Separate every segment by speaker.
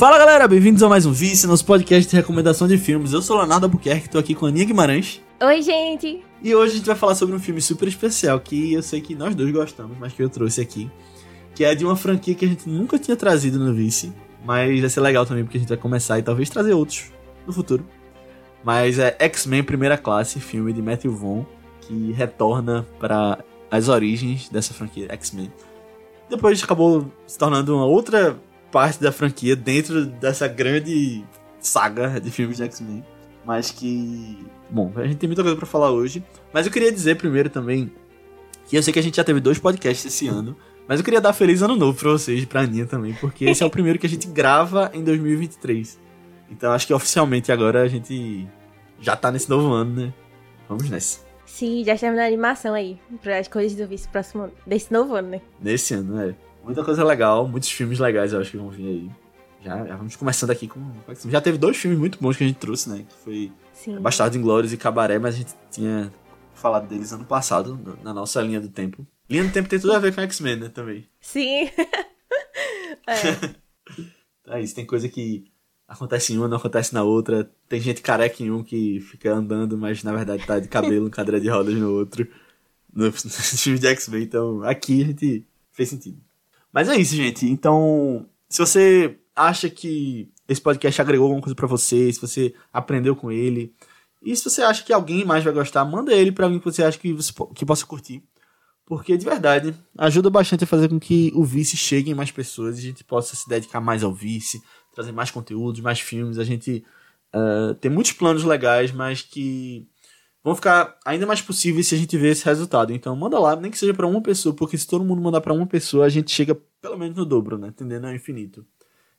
Speaker 1: Fala galera, bem-vindos a mais um Vice, nosso podcast de recomendação de filmes. Eu sou o Leonardo Albuquerque, tô aqui com a Aninha Guimarães.
Speaker 2: Oi, gente!
Speaker 1: E hoje a gente vai falar sobre um filme super especial que eu sei que nós dois gostamos, mas que eu trouxe aqui. Que é de uma franquia que a gente nunca tinha trazido no Vice, mas vai ser legal também porque a gente vai começar e talvez trazer outros no futuro. Mas é X-Men Primeira Classe, filme de Matthew Vaughn, que retorna para as origens dessa franquia X-Men. Depois acabou se tornando uma outra parte da franquia dentro dessa grande saga de filmes de X-Men. Mas que. Bom, a gente tem muita coisa para falar hoje. Mas eu queria dizer primeiro também que eu sei que a gente já teve dois podcasts esse ano. Mas eu queria dar feliz ano novo pra vocês e pra Aninha também, porque esse é o primeiro que a gente grava em 2023. Então acho que oficialmente agora a gente já tá nesse novo ano, né? Vamos nessa.
Speaker 2: Sim, já estamos na animação aí, para as coisas do vice próximo desse novo ano, né?
Speaker 1: Nesse ano, é. Muita coisa legal, muitos filmes legais eu acho que vão vir aí. Já, já vamos começando aqui com. Já teve dois filmes muito bons que a gente trouxe, né? Que foi
Speaker 2: Sim.
Speaker 1: Bastardo Inglórios e Cabaré, mas a gente tinha falado deles ano passado, na nossa linha do tempo. Linha do tempo tem tudo a ver com X-Men, né? Também.
Speaker 2: Sim.
Speaker 1: é. é isso, tem coisa que acontece em uma, não acontece na outra. Tem gente careca em um que fica andando, mas na verdade tá de cabelo em cadeira de rodas no outro. No, no filme de X-Men, então aqui a gente fez sentido. Mas é isso, gente. Então, se você acha que esse podcast agregou alguma coisa para você, se você aprendeu com ele, e se você acha que alguém mais vai gostar, manda ele para alguém que você acha que, você, que possa curtir. Porque, de verdade, ajuda bastante a fazer com que o Vice chegue em mais pessoas e a gente possa se dedicar mais ao Vice, trazer mais conteúdos, mais filmes. A gente uh, tem muitos planos legais, mas que vão ficar ainda mais possíveis se a gente ver esse resultado. Então, manda lá, nem que seja para uma pessoa, porque se todo mundo mandar para uma pessoa, a gente chega pelo menos no dobro, né? Entendendo? É infinito.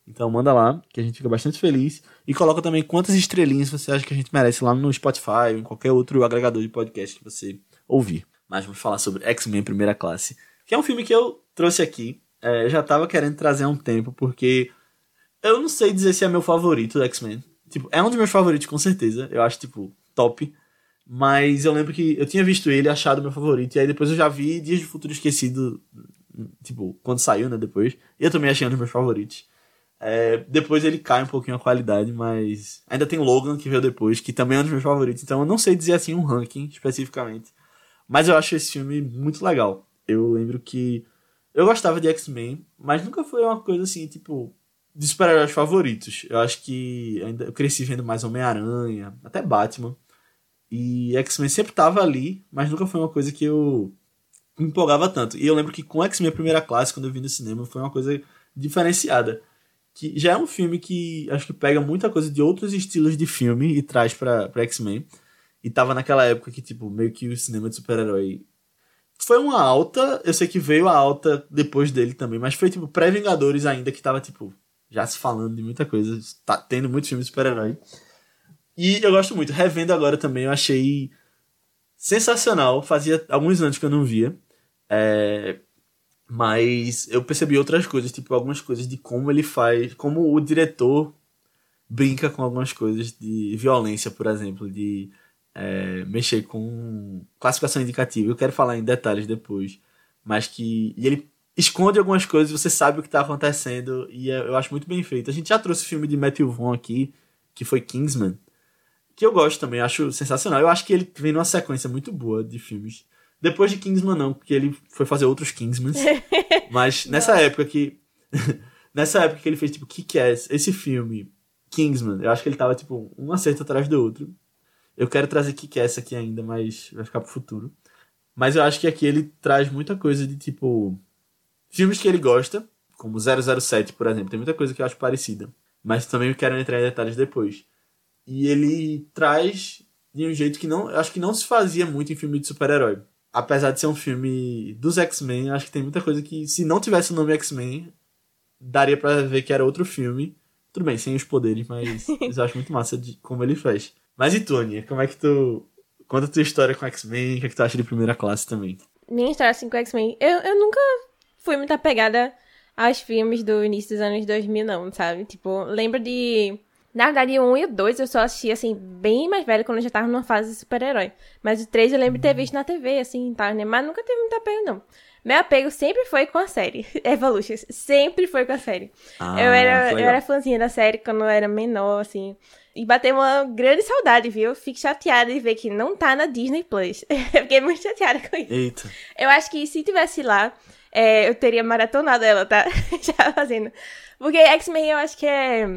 Speaker 1: Então manda lá, que a gente fica bastante feliz. E coloca também quantas estrelinhas você acha que a gente merece lá no Spotify ou em qualquer outro agregador de podcast que você ouvir. Mas vamos falar sobre X-Men Primeira Classe, que é um filme que eu trouxe aqui. É, já tava querendo trazer há um tempo, porque eu não sei dizer se é meu favorito do X-Men. Tipo, é um dos meus favoritos, com certeza. Eu acho, tipo, top. Mas eu lembro que eu tinha visto ele, achado meu favorito, e aí depois eu já vi Dias de Futuro Esquecido, tipo, quando saiu, né, depois. Eu também achei um dos meus favoritos. É, depois ele cai um pouquinho a qualidade, mas ainda tem Logan que veio depois, que também é um dos meus favoritos. Então eu não sei dizer assim um ranking especificamente, mas eu acho esse filme muito legal. Eu lembro que eu gostava de X-Men, mas nunca foi uma coisa assim, tipo, de super-heróis favoritos. Eu acho que ainda eu cresci vendo mais Homem-Aranha, até Batman. E X-Men sempre tava ali, mas nunca foi uma coisa que eu me empolgava tanto. E eu lembro que com X-Men Primeira Classe, quando eu vi no cinema, foi uma coisa diferenciada que já é um filme que acho que pega muita coisa de outros estilos de filme e traz pra, pra X-Men. E tava naquela época que, tipo, meio que o cinema de super-herói foi uma alta, eu sei que veio a alta depois dele também, mas foi, tipo, pré-Vingadores ainda, que tava, tipo, já se falando de muita coisa, tá tendo muito filme de super-herói. E eu gosto muito. Revendo agora também, eu achei sensacional. Fazia alguns anos que eu não via. É, mas eu percebi outras coisas, tipo algumas coisas de como ele faz, como o diretor brinca com algumas coisas de violência, por exemplo, de é, mexer com classificação indicativa. Eu quero falar em detalhes depois, mas que e ele esconde algumas coisas, você sabe o que está acontecendo e é, eu acho muito bem feito. A gente já trouxe o filme de Matthew Vaughn aqui, que foi Kingsman, que eu gosto também, acho sensacional. Eu acho que ele vem numa sequência muito boa de filmes depois de Kingsman, não, porque ele foi fazer outros Kingsmans. Mas nessa época que. nessa época que ele fez, tipo, Kick-Ass, esse filme, Kingsman, eu acho que ele tava, tipo, um acerto atrás do outro. Eu quero trazer Kick-Ass aqui ainda, mas vai ficar pro futuro. Mas eu acho que aqui ele traz muita coisa de, tipo. Filmes que ele gosta, como 007, por exemplo. Tem muita coisa que eu acho parecida. Mas também quero entrar em detalhes depois. E ele traz de um jeito que não. Eu acho que não se fazia muito em filme de super-herói apesar de ser um filme dos X-Men, acho que tem muita coisa que, se não tivesse o nome X-Men, daria para ver que era outro filme. Tudo bem, sem os poderes, mas eu acho muito massa de como ele fez. Mas e Aninha? Como é que tu. Conta a tua história com X-Men, o que, é que tu acha de primeira classe também?
Speaker 2: Minha história assim com X-Men, eu, eu nunca fui muito apegada aos filmes do início dos anos 2000, não, sabe? Tipo, lembro de na verdade, o 1 e o 2 eu só assisti, assim, bem mais velho, quando eu já tava numa fase de super-herói. Mas o 3 eu lembro de ter visto na TV, assim, tá, né? Mas nunca teve muita pena, não. Meu apego sempre foi com a série. Evolutions. Sempre foi com a série.
Speaker 1: Ah,
Speaker 2: eu, era, eu
Speaker 1: legal.
Speaker 2: era fãzinha da série quando eu era menor, assim. E bateu uma grande saudade, viu? Fico chateada de ver que não tá na Disney Plus. eu fiquei muito chateada com isso.
Speaker 1: Eita.
Speaker 2: Eu acho que se tivesse lá, é, eu teria maratonado ela, tá? Já fazendo. Porque X-Men eu acho que é,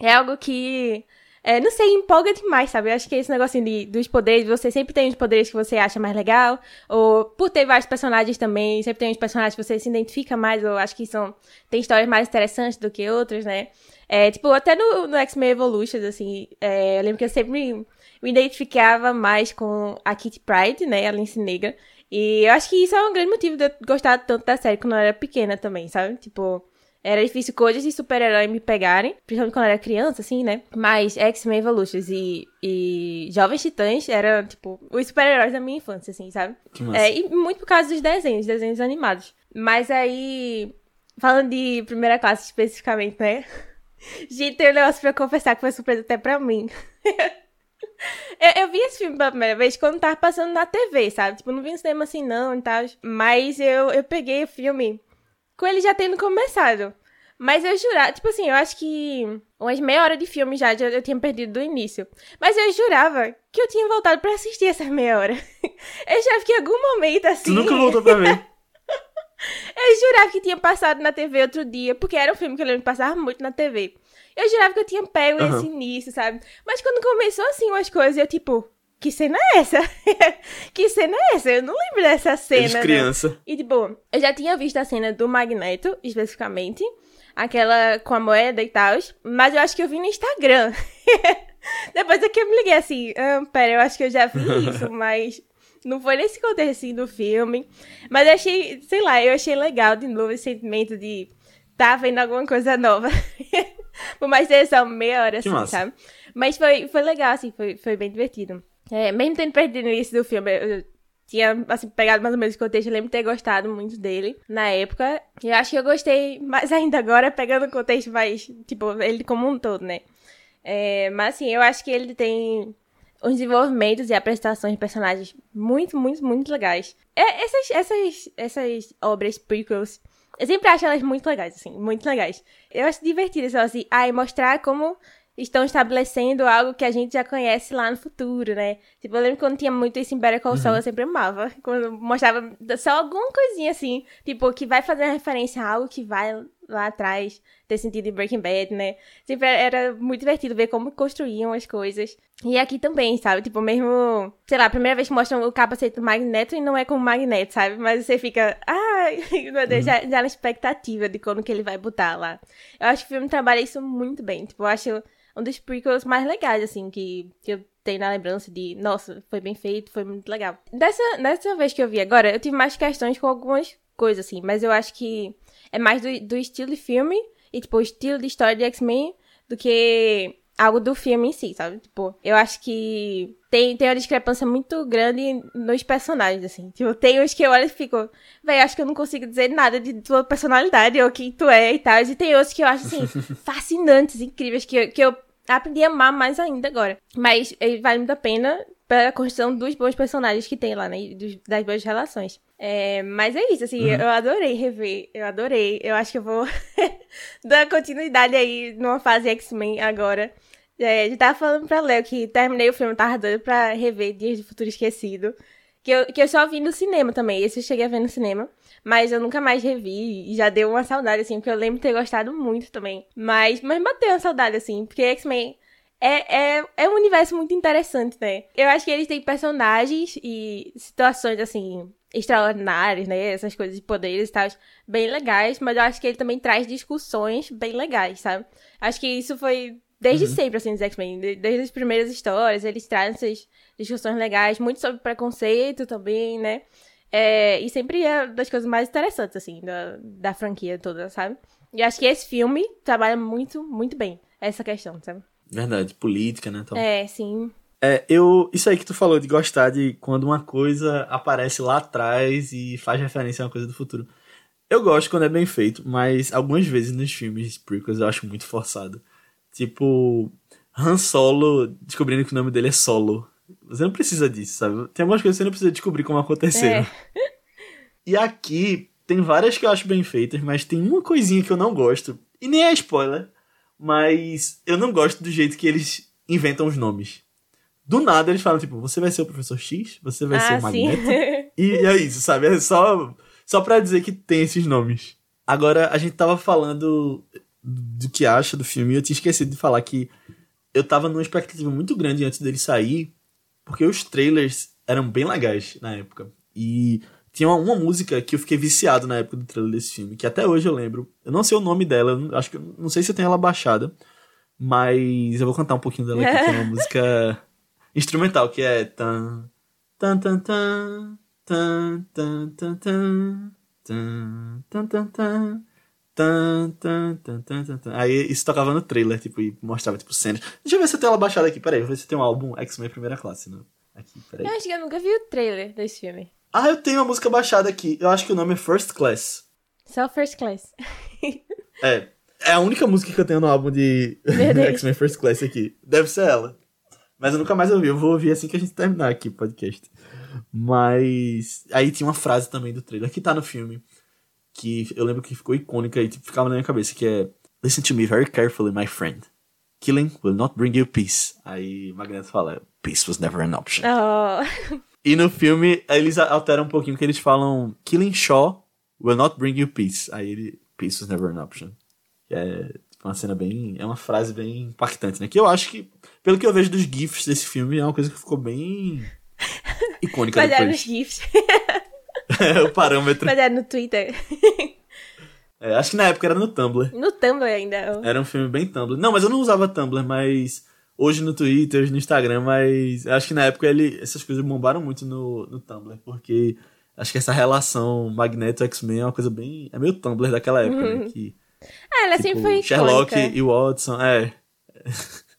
Speaker 2: é algo que. é, não sei, empolga demais, sabe? Eu acho que esse negocinho de, dos poderes, você sempre tem os poderes que você acha mais legal, ou por ter vários personagens também, sempre tem uns personagens que você se identifica mais, ou acho que são. tem histórias mais interessantes do que outras, né? É, tipo, até no, no X-Men Evolutions, assim, é, eu lembro que eu sempre me, me identificava mais com a Kitty Pryde, né? A Lince Negra. E eu acho que isso é um grande motivo de eu gostar tanto da série quando eu era pequena também, sabe? Tipo, era difícil coisas de super-herói me pegarem, principalmente quando eu era criança, assim, né? Mas X-Men Evolutions e, e Jovens Titãs eram, tipo, os super-heróis da minha infância, assim, sabe? É, e muito por causa dos desenhos, desenhos animados. Mas aí, falando de primeira classe especificamente, né? Gente, tem um negócio pra confessar que foi surpresa até pra mim. eu, eu vi esse filme pela primeira vez quando tava passando na TV, sabe? Tipo, não vi no cinema assim não e tal. Mas eu, eu peguei o filme com ele já tendo começado. Mas eu jurava, tipo assim, eu acho que umas meia hora de filme já, já eu tinha perdido do início. Mas eu jurava que eu tinha voltado pra assistir essas meia hora. Eu jurava que em algum momento, assim...
Speaker 1: Tu nunca voltou pra ver.
Speaker 2: Eu jurava que tinha passado na TV outro dia, porque era um filme que eu lembro que passava muito na TV. Eu jurava que eu tinha pego
Speaker 1: Aham.
Speaker 2: esse início, sabe? Mas quando começou assim umas coisas, eu tipo, que cena é essa? que cena é essa? Eu não lembro dessa cena.
Speaker 1: Eles
Speaker 2: não.
Speaker 1: criança.
Speaker 2: E tipo, eu já tinha visto a cena do Magneto, especificamente. Aquela com a moeda e tal. Mas eu acho que eu vi no Instagram. Depois é que eu me liguei assim, ah, pera, eu acho que eu já vi isso, mas não foi nesse contexto assim do filme. Mas eu achei, sei lá, eu achei legal de novo esse sentimento de tá vendo alguma coisa nova. Por mais ter só meia hora,
Speaker 1: Que
Speaker 2: assim,
Speaker 1: massa.
Speaker 2: sabe? Mas foi, foi legal, assim, foi, foi bem divertido. É, mesmo tendo perdido no início do filme, eu, tinha, assim, pegado mais ou menos o contexto, eu lembro de ter gostado muito dele na época. E eu acho que eu gostei mais ainda agora, pegando o contexto mais, tipo, ele como um todo, né? É, mas assim, eu acho que ele tem uns desenvolvimentos e apresentações de personagens muito, muito, muito legais. É, essas, essas, essas obras prequels, eu sempre acho elas muito legais, assim, muito legais. Eu acho divertido, assim, ai, mostrar como estão estabelecendo algo que a gente já conhece lá no futuro, né? Tipo, eu lembro quando tinha muito isso em Better Call Saul, eu sempre amava. Quando mostrava só alguma coisinha assim, tipo, que vai fazer referência a algo que vai lá atrás ter sentido em Breaking Bad, né? Sempre era muito divertido ver como construíam as coisas. E aqui também, sabe? Tipo, mesmo, sei lá, a primeira vez que mostram o capacete do Magneto e não é com o Magneto, sabe? Mas você fica, ai, meu Deus, já, já na expectativa de quando que ele vai botar lá. Eu acho que o filme trabalha isso muito bem. Tipo, eu acho um dos prequels mais legais, assim, que, que eu tenho na lembrança de, nossa, foi bem feito, foi muito legal. Dessa, dessa vez que eu vi agora, eu tive mais questões com algumas coisas, assim, mas eu acho que é mais do, do estilo de filme e, tipo, o estilo de história de X-Men do que algo do filme em si, sabe? Tipo, eu acho que tem, tem uma discrepância muito grande nos personagens, assim. Tipo, tem uns que eu olho e fico, véi, acho que eu não consigo dizer nada de tua personalidade ou quem tu é e tal. E tem outros que eu acho, assim, fascinantes, incríveis, que, eu- que eu aprendi a amar mais ainda agora. Mas eh, vale muito a pena pela construção dos bons personagens que tem lá, né? Dos- das boas relações. É, mas é isso, assim, eu adorei rever. Eu adorei. Eu acho que eu vou dar continuidade aí numa fase X-Men agora. É, já tava falando pra Léo que terminei o filme, tava doido pra rever Dias do Futuro Esquecido. Que eu, que eu só vi no cinema também. Esse eu cheguei a ver no cinema. Mas eu nunca mais revi. E já deu uma saudade, assim, porque eu lembro de ter gostado muito também. Mas, mas bateu uma saudade, assim, porque X-Men é, é, é um universo muito interessante, né? Eu acho que eles têm personagens e situações, assim, extraordinárias, né? Essas coisas de poderes e tal, bem legais. Mas eu acho que ele também traz discussões bem legais, sabe? Acho que isso foi desde sempre, assim, dos X-Men. de- Desde as primeiras histórias, eles trazem essas discussões legais, muito sobre preconceito também, né? É, e sempre é das coisas mais interessantes, assim, da, da franquia toda, sabe? E acho que esse filme trabalha muito, muito bem essa questão, sabe?
Speaker 1: Verdade, política, né? Então.
Speaker 2: É, sim.
Speaker 1: É, eu. Isso aí que tu falou de gostar de quando uma coisa aparece lá atrás e faz referência a uma coisa do futuro. Eu gosto quando é bem feito, mas algumas vezes nos filmes prequels eu acho muito forçado. Tipo, Han Solo descobrindo que o nome dele é Solo. Você não precisa disso, sabe? Tem algumas coisas que você não precisa descobrir como aconteceram.
Speaker 2: É.
Speaker 1: E aqui tem várias que eu acho bem feitas, mas tem uma coisinha que eu não gosto. E nem é spoiler, mas eu não gosto do jeito que eles inventam os nomes. Do nada eles falam, tipo, você vai ser o professor X, você vai
Speaker 2: ah,
Speaker 1: ser o Magneto. e é isso, sabe? É só, só pra dizer que tem esses nomes. Agora, a gente tava falando do que acha do filme e eu tinha esquecido de falar que eu tava numa expectativa muito grande antes dele sair, porque os trailers eram bem legais na época. E tinha uma, uma, música que eu fiquei viciado na época do trailer desse filme, que até hoje eu lembro. Eu não sei o nome dela, acho que não sei se eu tenho ela baixada, mas eu vou cantar um pouquinho dela aqui, que é uma música instrumental, que é tan tan tan tan tan tan tan tan tan tan tan tan Tan, tan, tan, tan. Aí isso tocava no trailer, tipo, e mostrava, tipo, cenas. Deixa eu ver se eu tenho ela baixada aqui, peraí, vou ver se tem um álbum X-Men Primeira Classe, né? Aqui, peraí.
Speaker 2: Eu acho que eu nunca vi o trailer desse filme.
Speaker 1: Ah, eu tenho uma música baixada aqui. Eu acho que o nome é First Class.
Speaker 2: Só First Class.
Speaker 1: é. É a única música que eu tenho no álbum de X-Men First Class aqui. Deve ser ela. Mas eu nunca mais ouvi. Eu vou ouvir assim que a gente terminar aqui o podcast. Mas. Aí tinha uma frase também do trailer que tá no filme. Que eu lembro que ficou icônica e tipo, ficava na minha cabeça. Que é. Listen to me very carefully, my friend. Killing will not bring you peace. Aí Magneto fala: Peace was never an option.
Speaker 2: Oh.
Speaker 1: E no filme, eles alteram um pouquinho, que eles falam Killing Shaw will not bring you peace. Aí ele, peace was never an option. Que é tipo, uma cena bem, é uma frase bem impactante, né? Que eu acho que, pelo que eu vejo dos GIFs desse filme, é uma coisa que ficou bem icônica
Speaker 2: Baseado
Speaker 1: depois.
Speaker 2: nos GIFs.
Speaker 1: É o parâmetro.
Speaker 2: Baseado no Twitter.
Speaker 1: É, acho que na época era no Tumblr.
Speaker 2: No Tumblr ainda.
Speaker 1: Era um filme bem Tumblr. Não, mas eu não usava Tumblr, mas hoje no Twitter, hoje no Instagram, mas acho que na época ele, essas coisas bombaram muito no, no Tumblr, porque acho que essa relação Magneto X-Men é uma coisa bem. É meio Tumblr daquela época, né? Que,
Speaker 2: ah, ela
Speaker 1: tipo,
Speaker 2: sempre foi
Speaker 1: Sherlock
Speaker 2: icônica.
Speaker 1: e Watson, é.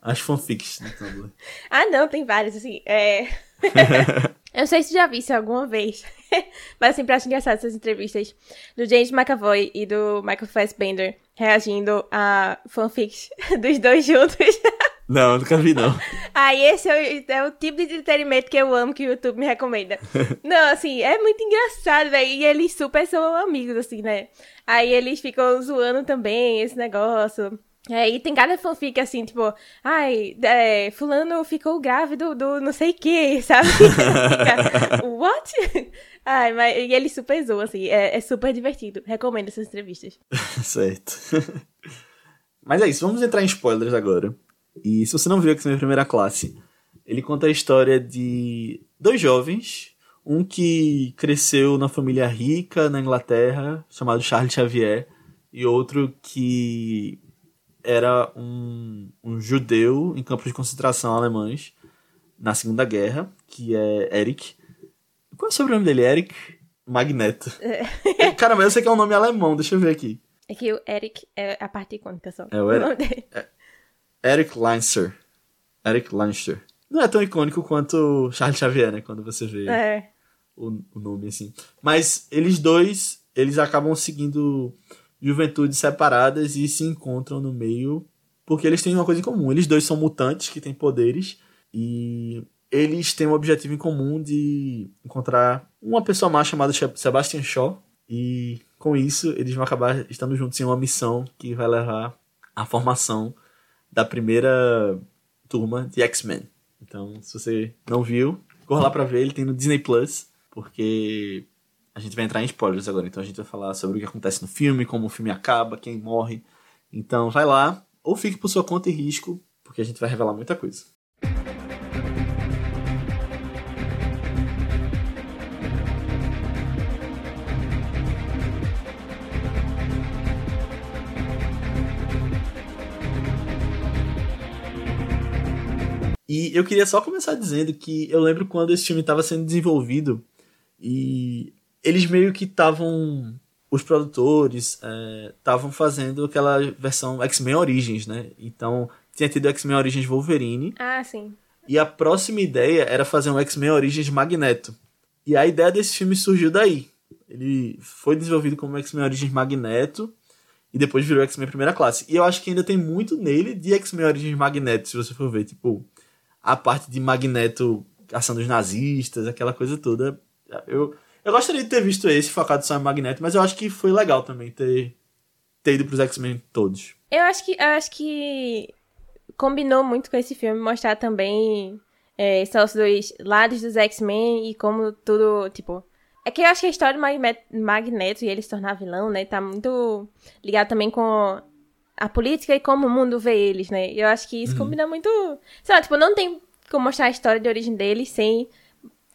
Speaker 1: As fanfics no Tumblr.
Speaker 2: Ah, não, tem vários, assim. É... eu não sei se já vi isso alguma vez, mas sempre acho engraçado essas entrevistas do James McAvoy e do Michael Fassbender reagindo a fanfics dos dois juntos.
Speaker 1: Não, eu nunca vi, não.
Speaker 2: Aí esse é o, é o tipo de entretenimento que eu amo que o YouTube me recomenda. Não, assim, é muito engraçado, velho. E eles super são amigos, assim, né? Aí eles ficam zoando também esse negócio. É, e tem cada fanfic assim, tipo, ai, é, fulano ficou grávido do não sei que, sabe? What? Ai, mas e ele super zoa, assim, é, é super divertido. Recomendo essas entrevistas.
Speaker 1: certo. Mas é isso, vamos entrar em spoilers agora. E se você não viu X-Men Primeira Classe, ele conta a história de dois jovens, um que cresceu na família rica na Inglaterra, chamado Charles Xavier, e outro que era um, um judeu em campos de concentração alemães na Segunda Guerra, que é Eric. Qual é o sobrenome dele? Eric Magneto.
Speaker 2: É.
Speaker 1: Caramba, eu sei que é um nome alemão, deixa eu ver aqui.
Speaker 2: É que o Eric é a parte icônica só.
Speaker 1: É o Eric.
Speaker 2: nome dele.
Speaker 1: Eric Leinster. Eric Leinster. Não é tão icônico quanto Charles Xavier, né? Quando você vê
Speaker 2: É.
Speaker 1: o, o nome assim. Mas eles dois, eles acabam seguindo juventudes separadas e se encontram no meio porque eles têm uma coisa em comum. Eles dois são mutantes que têm poderes e eles têm um objetivo em comum de encontrar uma pessoa má chamada Sebastian Shaw e com isso eles vão acabar estando juntos em uma missão que vai levar à formação da primeira turma de X-Men. Então, se você não viu, corra lá pra ver, ele tem no Disney Plus, porque a gente vai entrar em spoilers agora. Então a gente vai falar sobre o que acontece no filme, como o filme acaba, quem morre. Então vai lá, ou fique por sua conta e risco, porque a gente vai revelar muita coisa. E eu queria só começar dizendo que eu lembro quando esse filme estava sendo desenvolvido e eles meio que estavam. Os produtores estavam é, fazendo aquela versão X-Men Origins, né? Então tinha tido X-Men Origins Wolverine.
Speaker 2: Ah, sim.
Speaker 1: E a próxima ideia era fazer um X-Men Origins Magneto. E a ideia desse filme surgiu daí. Ele foi desenvolvido como X-Men Origins Magneto e depois virou X-Men Primeira Classe. E eu acho que ainda tem muito nele de X-Men Origins Magneto, se você for ver. Tipo, a parte de Magneto caçando os nazistas, aquela coisa toda. Eu, Eu gostaria de ter visto esse focado só em Magneto, mas eu acho que foi legal também ter, ter ido pros X-Men todos.
Speaker 2: Eu acho que eu acho que combinou muito com esse filme mostrar também é, os dois lados dos X-Men e como tudo, tipo. É que eu acho que a história do Magneto e ele se tornar vilão, né, tá muito ligado também com a política e como o mundo vê eles, né? Eu acho que isso uhum. combina muito. Sei lá, tipo, não tem como mostrar a história de origem deles sem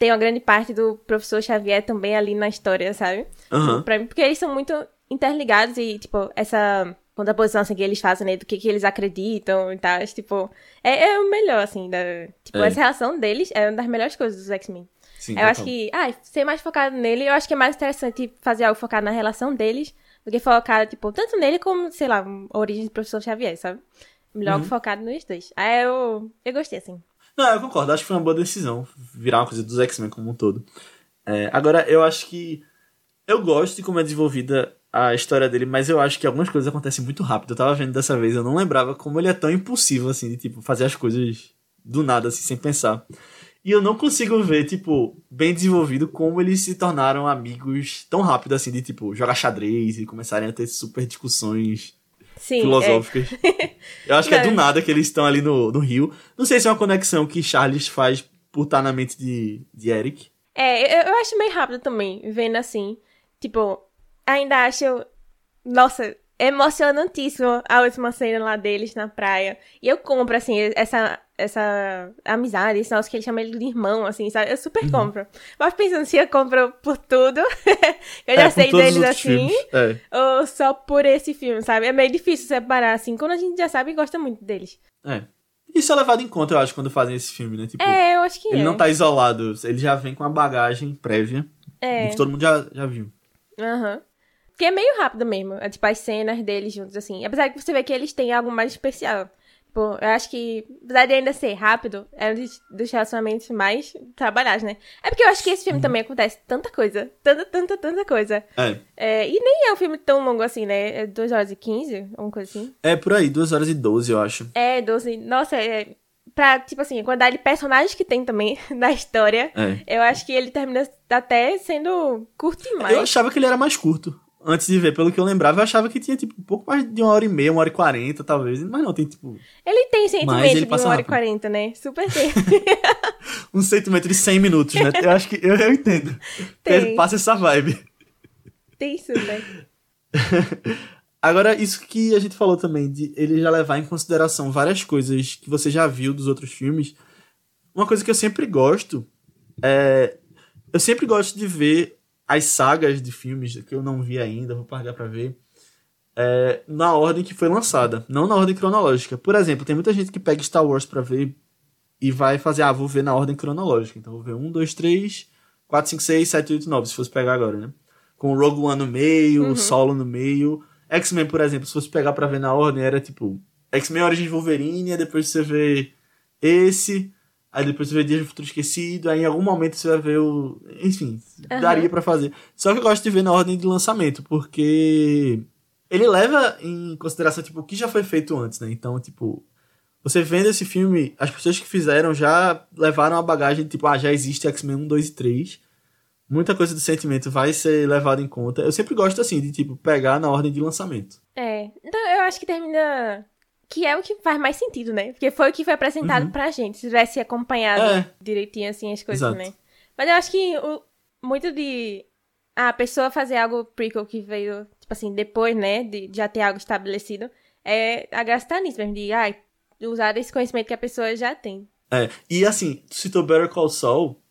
Speaker 2: ter uma grande parte do professor Xavier também ali na história, sabe?
Speaker 1: Uhum.
Speaker 2: Pra mim, porque eles são muito interligados e, tipo, essa contraposição assim, que eles fazem, né? Do que, que eles acreditam e tal. Tipo, é, é o melhor, assim. Da, tipo, é. essa relação deles é uma das melhores coisas dos X-Men. eu total. acho que, ah, ser mais focado nele, eu acho que é mais interessante fazer algo focado na relação deles do que focado, tipo, tanto nele como, sei lá, a origem do professor Xavier, sabe? Melhor uhum. focado nos dois. Aí eu, eu gostei, assim.
Speaker 1: Não, eu concordo. Acho que foi uma boa decisão virar uma coisa dos X-Men como um todo. É, agora, eu acho que. Eu gosto de como é desenvolvida a história dele, mas eu acho que algumas coisas acontecem muito rápido. Eu tava vendo dessa vez, eu não lembrava como ele é tão impulsivo, assim, de, tipo, fazer as coisas do nada, assim, sem pensar. E eu não consigo ver, tipo, bem desenvolvido como eles se tornaram amigos tão rápido, assim, de, tipo, jogar xadrez e começarem a ter super discussões Sim, filosóficas. É. eu acho que é do nada que eles estão ali no, no Rio. Não sei se é uma conexão que Charles faz por estar na mente de, de Eric.
Speaker 2: É, eu, eu acho meio rápido também, vendo assim. Tipo, ainda acho. Nossa, emocionantíssimo a última cena lá deles na praia. E eu compro, assim, essa, essa amizade, esse nosso que ele chama ele de irmão, assim, sabe? Eu super uhum. compro. Mas pensando se eu compro por tudo, eu já é, sei deles assim, é. ou só por esse filme, sabe? É meio difícil separar, assim, quando a gente já sabe e gosta muito deles.
Speaker 1: É. Isso é levado em conta, eu acho, quando fazem esse filme, né? Tipo,
Speaker 2: é, eu acho que
Speaker 1: ele
Speaker 2: é.
Speaker 1: não tá isolado, ele já vem com a bagagem prévia, é. que todo mundo já, já viu.
Speaker 2: Aham. Uhum. Que é meio rápido mesmo. É, tipo, as cenas deles juntos, assim. Apesar que você vê que eles têm algo mais especial. Tipo, eu acho que, apesar de ainda ser rápido, é um dos relacionamentos mais trabalhados, né? É porque eu acho que esse filme uhum. também acontece tanta coisa. Tanta, tanta, tanta coisa.
Speaker 1: É.
Speaker 2: é. E nem é um filme tão longo assim, né? É 2 horas e 15, alguma coisa assim.
Speaker 1: É, por aí, 2 horas e 12, eu acho.
Speaker 2: É, 12. Nossa, é. Pra, tipo assim, a quantidade de personagens que tem também na história, é. eu acho que ele termina até sendo curto demais.
Speaker 1: Eu achava que ele era mais curto antes de ver, pelo que eu lembrava, eu achava que tinha, tipo, um pouco mais de uma hora e meia, uma hora e quarenta, talvez. Mas não, tem, tipo...
Speaker 2: Ele tem sentimento de uma hora e quarenta, né? Super tem.
Speaker 1: um sentimento de cem minutos, né? Eu acho que... Eu, eu entendo. Tem. Passa essa vibe.
Speaker 2: Tem super.
Speaker 1: Agora, isso que a gente falou também, de ele já levar em consideração várias coisas que você já viu dos outros filmes. Uma coisa que eu sempre gosto é... Eu sempre gosto de ver as sagas de filmes que eu não vi ainda, vou pagar para ver, é, na ordem que foi lançada, não na ordem cronológica. Por exemplo, tem muita gente que pega Star Wars para ver e vai fazer, ah, vou ver na ordem cronológica. Então vou ver 1, 2, 3, 4, 5, 6, 7, 8, 9, se fosse pegar agora, né? Com o Rogue One no meio, uhum. Solo no meio. X-Men, por exemplo, se fosse pegar pra ver na ordem, era tipo X-Men Origins Wolverine, depois você vê esse, Aí depois você vê Dias do Futuro Esquecido, aí em algum momento você vai ver o. Enfim, uhum. daria para fazer. Só que eu gosto de ver na ordem de lançamento, porque ele leva em consideração, tipo, o que já foi feito antes, né? Então, tipo, você vendo esse filme, as pessoas que fizeram já levaram a bagagem, tipo, ah, já existe X-Men 1, 2 e 3. Muita coisa do sentimento vai ser levada em conta. Eu sempre gosto, assim, de, tipo, pegar na ordem de lançamento.
Speaker 2: É. Então, eu acho que termina que é o que faz mais sentido, né? Porque foi o que foi apresentado uhum. pra gente. Se tivesse acompanhado é. direitinho, assim, as coisas, Exato. né? Mas eu acho que o, muito de a pessoa fazer algo prequel que veio, tipo assim, depois, né? De, de já ter algo estabelecido. É, a graça tá nisso mesmo, de ah, usar esse conhecimento que a pessoa já tem.
Speaker 1: É, e assim, tu citou Better Call Saul,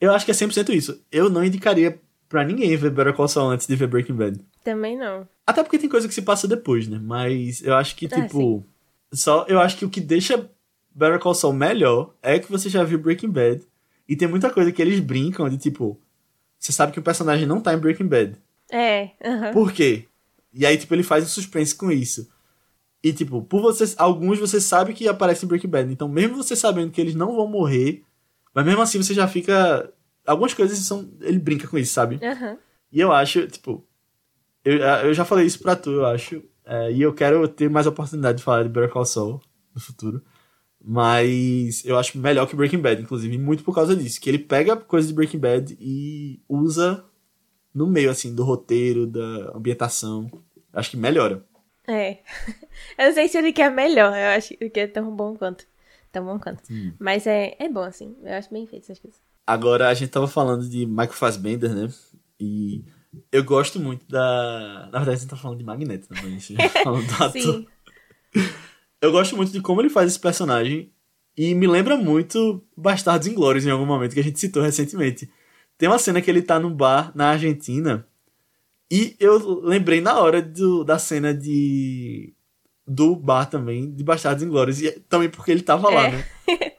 Speaker 1: eu acho que é 100% isso. Eu não indicaria pra ninguém ver Better Call Saul antes de ver Breaking Bad.
Speaker 2: Também não.
Speaker 1: Até porque tem coisa que se passa depois, né? Mas eu acho que, ah, tipo... Ah, só, eu acho que o que deixa Better Call Saul melhor é que você já viu Breaking Bad. E tem muita coisa que eles brincam de tipo. Você sabe que o personagem não tá em Breaking Bad.
Speaker 2: É. Uhum.
Speaker 1: Por quê? E aí, tipo, ele faz um suspense com isso. E, tipo, por vocês. Alguns você sabe que aparecem em Breaking Bad. Então, mesmo você sabendo que eles não vão morrer, mas mesmo assim você já fica. Algumas coisas são. Ele brinca com isso, sabe?
Speaker 2: Uhum.
Speaker 1: E eu acho, tipo. Eu, eu já falei isso pra tu, eu acho. É, e eu quero ter mais oportunidade de falar de Better Call Saul no futuro. Mas eu acho melhor que Breaking Bad, inclusive, muito por causa disso. Que ele pega coisas de Breaking Bad e usa no meio, assim, do roteiro, da ambientação. Acho que melhora.
Speaker 2: É. Eu não sei se ele quer melhor, eu acho que é tão bom quanto. Tão bom quanto.
Speaker 1: Hum.
Speaker 2: Mas é, é bom, assim. Eu acho bem feito essas coisas.
Speaker 1: Agora, a gente tava falando de Michael Fassbender, né? E eu gosto muito da. Na verdade, a gente tá falando de Magneto, né? Mas tá falando do ator.
Speaker 2: Sim.
Speaker 1: Eu gosto muito de como ele faz esse personagem. E me lembra muito Bastardos Inglórios em algum momento que a gente citou recentemente. Tem uma cena que ele tá num bar na Argentina. E eu lembrei na hora do, da cena de. Do bar também, de Bastardos Inglórios. E também porque ele tava lá,
Speaker 2: É.
Speaker 1: né?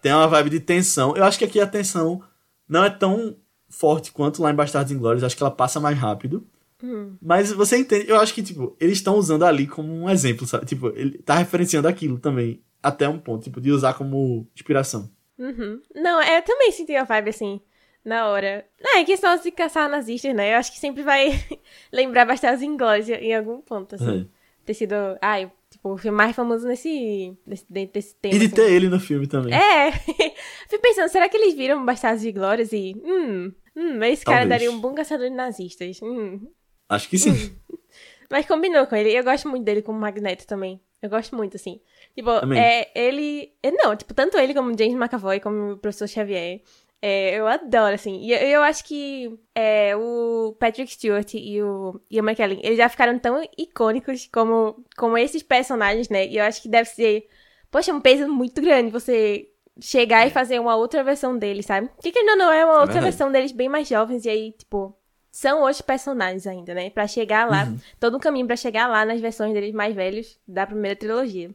Speaker 1: Tem uma vibe de tensão. Eu acho que aqui a tensão não é tão forte quanto lá em Bastardos Inglórios. Acho que ela passa mais rápido.
Speaker 2: Hum.
Speaker 1: Mas você entende, eu acho que, tipo, eles estão usando ali como um exemplo, sabe? Tipo, ele tá referenciando aquilo também, até um ponto, tipo, de usar como inspiração.
Speaker 2: Uhum. Não, eu também senti a vibe assim, na hora. Não, é questão de caçar nazistas, né? Eu acho que sempre vai lembrar bastante Inglórios em algum ponto, assim.
Speaker 1: É.
Speaker 2: Ter sido, ai, tipo, o filme mais famoso nesse, desse, dentro desse tema.
Speaker 1: E de
Speaker 2: assim.
Speaker 1: ter ele no filme também.
Speaker 2: É, fico pensando, será que eles viram Bastardos de Glórias e, hum, hum, esse cara
Speaker 1: Talvez.
Speaker 2: daria um bom caçador de nazistas, hum.
Speaker 1: Acho que sim.
Speaker 2: Mas combinou com ele, eu gosto muito dele como Magneto também, eu gosto muito, assim. Tipo, é, ele, é, não, tipo, tanto ele como James McAvoy, como o professor Xavier, é, eu adoro, assim, e eu, eu acho que é, o Patrick Stewart e o Ian McKellen, eles já ficaram tão icônicos como, como esses personagens, né, e eu acho que deve ser, poxa, um peso muito grande você chegar e fazer uma outra versão deles, sabe? Porque ainda não é uma
Speaker 1: É
Speaker 2: outra versão deles bem mais jovens, e aí, tipo, são outros personagens ainda, né? Pra chegar lá,
Speaker 1: Uhum.
Speaker 2: todo um caminho pra chegar lá nas versões deles mais velhos da primeira trilogia.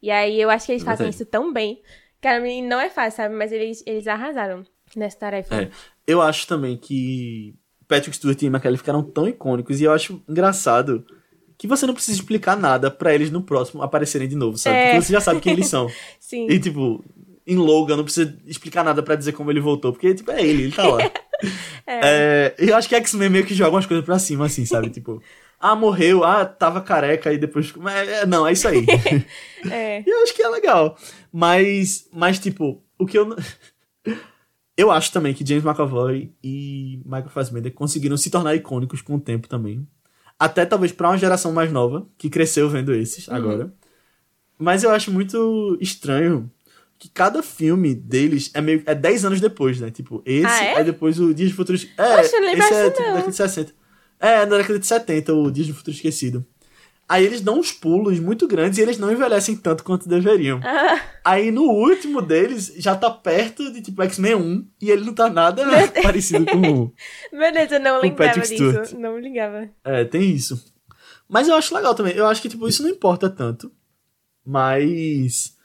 Speaker 2: E aí eu acho que eles fazem
Speaker 1: Verdade.
Speaker 2: isso tão bem. Cara, não é fácil, sabe? Mas eles, eles arrasaram nessa tarefa.
Speaker 1: É. Eu acho também que Patrick Stewart e Ian McKellen ficaram tão icônicos e eu acho engraçado que você não precisa explicar nada pra eles no próximo aparecerem de novo, sabe?
Speaker 2: É.
Speaker 1: Porque você já sabe quem eles são.
Speaker 2: Sim.
Speaker 1: E, tipo, em Logan não precisa explicar nada pra dizer como ele voltou, porque, tipo, é ele, ele tá lá. É, e eu acho que X-Men meio que joga umas coisas pra cima, assim, sabe? Tipo, ah, morreu, ah, tava careca e depois. Mas, é, não, é isso aí.
Speaker 2: É.
Speaker 1: E eu acho que é legal. Mas, mas tipo, o que eu. Eu acho também que James McAvoy e Michael Fassbender conseguiram se tornar icônicos com o tempo também. Até talvez pra uma geração mais nova, que cresceu vendo esses agora. Mas eu acho muito estranho que cada filme deles é meio é 10 anos depois, né? Tipo, esse
Speaker 2: Ah, é?
Speaker 1: é depois o Dias do Futuro É,
Speaker 2: Poxa,
Speaker 1: esse é
Speaker 2: assim,
Speaker 1: tipo,
Speaker 2: não.
Speaker 1: década de 60. É, na década de 70, o Dias do Futuro Esquecido. Aí eles dão uns pulos muito grandes e eles não envelhecem tanto quanto deveriam.
Speaker 2: Ah,
Speaker 1: Aí no último deles já tá perto de tipo X-Men 1 e ele não tá nada parecido com o.
Speaker 2: meu Deus, eu não lembrava disso. Não ligava.
Speaker 1: É, tem isso. Mas eu acho legal também. Eu acho que tipo isso não importa tanto. Mas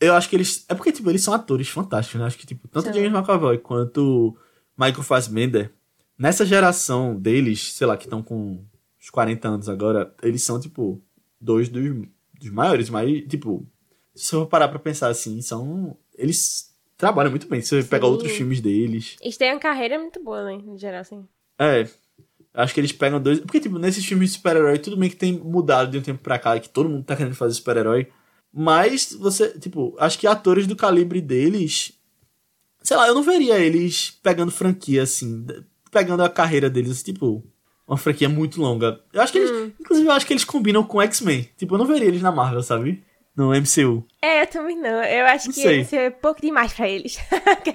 Speaker 1: eu acho que eles é porque tipo eles são atores fantásticos, né? Acho que tipo tanto
Speaker 2: São.
Speaker 1: James McAvoy quanto Michael Fassbender nessa geração deles, sei lá, que estão com uns 40 anos agora, eles são tipo dois dos, dos maiores, mas tipo se eu for parar pra pensar assim, são eles trabalham muito bem. Se você pegar outros filmes deles,
Speaker 2: Eles têm uma carreira muito boa, né? Em geral, assim.
Speaker 1: é. Acho que eles pegam dois. Porque, tipo, nesses filmes de super-herói, tudo bem que tem mudado de um tempo pra cá, que todo mundo tá querendo fazer super-herói. Mas você, tipo, acho que atores do calibre deles. Sei lá, eu não veria eles pegando franquia assim, pegando a carreira deles, assim, tipo, uma franquia muito longa. Eu acho que eles. Inclusive, eu acho que eles combinam com X-Men. Tipo, eu não veria eles na Marvel, sabe? No MCU.
Speaker 2: É, eu também não. Eu acho
Speaker 1: Não
Speaker 2: que
Speaker 1: sei.
Speaker 2: ia ser pouco demais pra eles.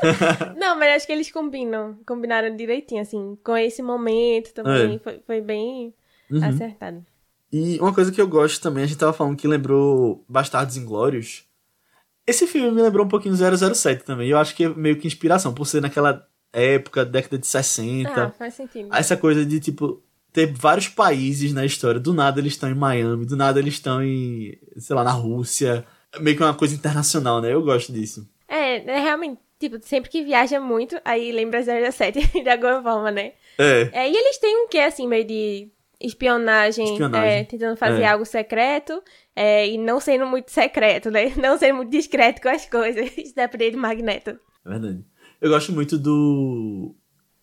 Speaker 2: não, mas acho que eles combinam. Combinaram direitinho, assim. Com esse momento também.
Speaker 1: É.
Speaker 2: Foi, foi bem
Speaker 1: Uhum.
Speaker 2: acertado.
Speaker 1: E uma coisa que eu gosto também, a gente tava falando que lembrou Bastardos Inglórios. Esse filme me lembrou um pouquinho 007 também. Eu acho que é meio que inspiração, por ser naquela época, década de 60.
Speaker 2: Ah, faz sentido.
Speaker 1: Essa coisa de, tipo, ter vários países na história. Do nada eles estão em Miami, do nada eles estão em, sei lá, na Rússia. Meio que uma coisa internacional, né? Eu gosto disso.
Speaker 2: É, é realmente, tipo, sempre que viaja muito, aí lembra 007 de alguma forma, né?
Speaker 1: É.
Speaker 2: É, e eles têm um quê, assim, meio de espionagem,
Speaker 1: Espionagem.
Speaker 2: é, tentando fazer
Speaker 1: É.
Speaker 2: algo secreto, é, e não sendo muito secreto, né? Não sendo muito discreto com as coisas. Isso depende de Magneto.
Speaker 1: É verdade. Eu gosto muito do.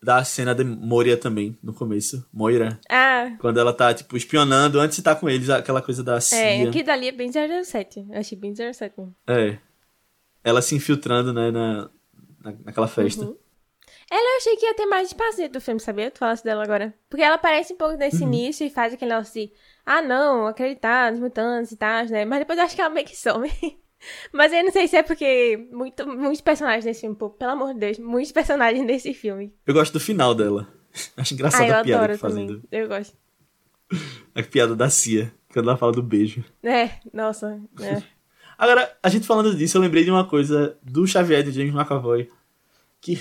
Speaker 1: Da cena de Moria também, no começo. Moira.
Speaker 2: Ah,
Speaker 1: Quando ela tá, tipo, espionando antes de estar com eles, aquela coisa da CIA.
Speaker 2: é, que dali é bem 007. Eu achei bem 007 mesmo.
Speaker 1: É. Ela se infiltrando, né, na, na, naquela festa.
Speaker 2: Uhum. Ela eu achei que ia ter mais espaço do filme, sabia? Tu falasse dela agora. Porque ela aparece um pouco nesse início e faz aquele negócio de, ah, não, acreditar nos mutantes e tal, né? Mas depois eu acho que ela meio que some. Mas eu não sei se é porque muito, muitos personagens desse filme, pô, pelo amor de Deus, muitos personagens desse filme.
Speaker 1: Eu gosto do final dela. Acho engraçado
Speaker 2: ah, eu
Speaker 1: a piada
Speaker 2: adoro
Speaker 1: que fazem.
Speaker 2: também. Eu gosto.
Speaker 1: A piada da Cia, quando ela fala do beijo.
Speaker 2: É, nossa. É.
Speaker 1: Agora, a gente falando disso, eu lembrei de uma coisa do Xavier e do James McAvoy. Que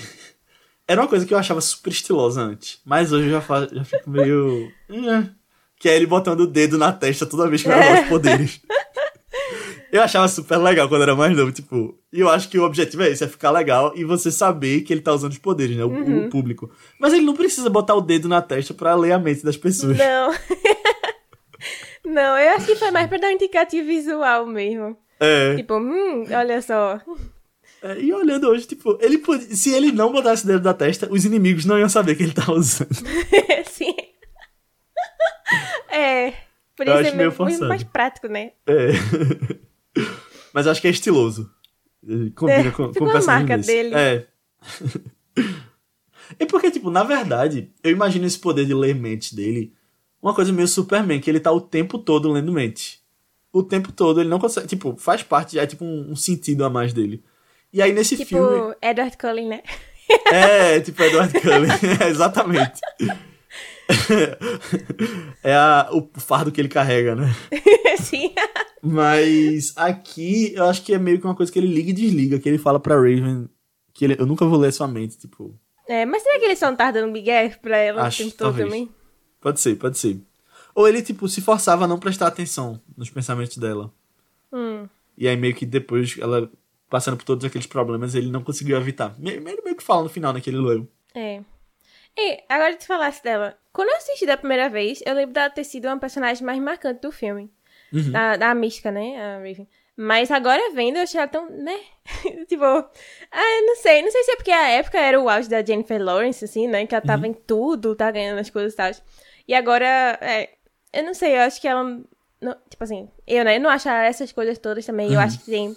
Speaker 1: era uma coisa que eu achava super estilosa antes. Mas hoje eu já, fa- já fico meio. "Eh", que é ele botando o dedo na testa toda vez que vai dar os poderes. Eu achava super legal quando era mais novo, tipo. E eu acho que o objetivo é esse, é ficar legal e você saber que ele tá usando os poderes, né? O, o público. Mas ele não precisa botar o dedo na testa pra ler a mente das pessoas.
Speaker 2: Não. não, eu acho que foi mais pra dar um indicativo visual mesmo.
Speaker 1: É.
Speaker 2: Tipo, hum, olha só.
Speaker 1: É, E olhando hoje, tipo, ele podia, se ele não botasse o dedo na testa, os inimigos não iam saber que ele tá usando.
Speaker 2: Sim. É. Por
Speaker 1: Eu
Speaker 2: isso é
Speaker 1: meio
Speaker 2: meio, mais prático, né?
Speaker 1: É. Mas acho que é estiloso. Combina
Speaker 2: É,
Speaker 1: com, com
Speaker 2: ficou
Speaker 1: o personagem
Speaker 2: marca
Speaker 1: desse.
Speaker 2: dele.
Speaker 1: É. É porque, tipo, na verdade, eu imagino esse poder de ler mentes dele uma coisa meio Superman, que ele tá o tempo todo lendo mente. O tempo todo, ele não consegue. Tipo, faz parte, é tipo um, um sentido a mais dele. E aí nesse
Speaker 2: Tipo,
Speaker 1: filme.
Speaker 2: Edward Cullen, né?
Speaker 1: É, tipo Edward Cullen. É, Exatamente. É a- o fardo que ele carrega, né?
Speaker 2: Sim.
Speaker 1: Mas aqui eu acho que é meio que uma coisa que ele liga e desliga, que ele fala pra Raven que ele, eu nunca vou ler sua mente, tipo.
Speaker 2: É, mas será que eles só não tá dando migué pra ela
Speaker 1: Acho,
Speaker 2: o tempo todo
Speaker 1: talvez.
Speaker 2: também?
Speaker 1: Pode ser, pode ser. Ou ele, tipo, se forçava a não prestar atenção nos pensamentos dela.
Speaker 2: Hum.
Speaker 1: E aí meio que depois, ela passando por todos aqueles problemas, ele não conseguiu evitar. Ele meio que fala no final, naquele loiro.
Speaker 2: É. E agora que tu falasse dela, quando eu assisti da primeira vez, eu lembro dela ter sido uma personagem mais marcante do filme.
Speaker 1: Uhum.
Speaker 2: Da, da mística, né? A Raven. Mas agora vendo, eu achei ela tão, né? tipo, ah, eu não sei. Não sei se é porque a época era o auge da Jennifer Lawrence, assim, né? Que ela tava
Speaker 1: Uhum.
Speaker 2: em tudo, tá ganhando as coisas e tal. E agora, é, eu não sei, eu acho que ela. não- tipo assim, eu, né? Eu não acho essas coisas todas também. Eu
Speaker 1: Uhum.
Speaker 2: acho que tem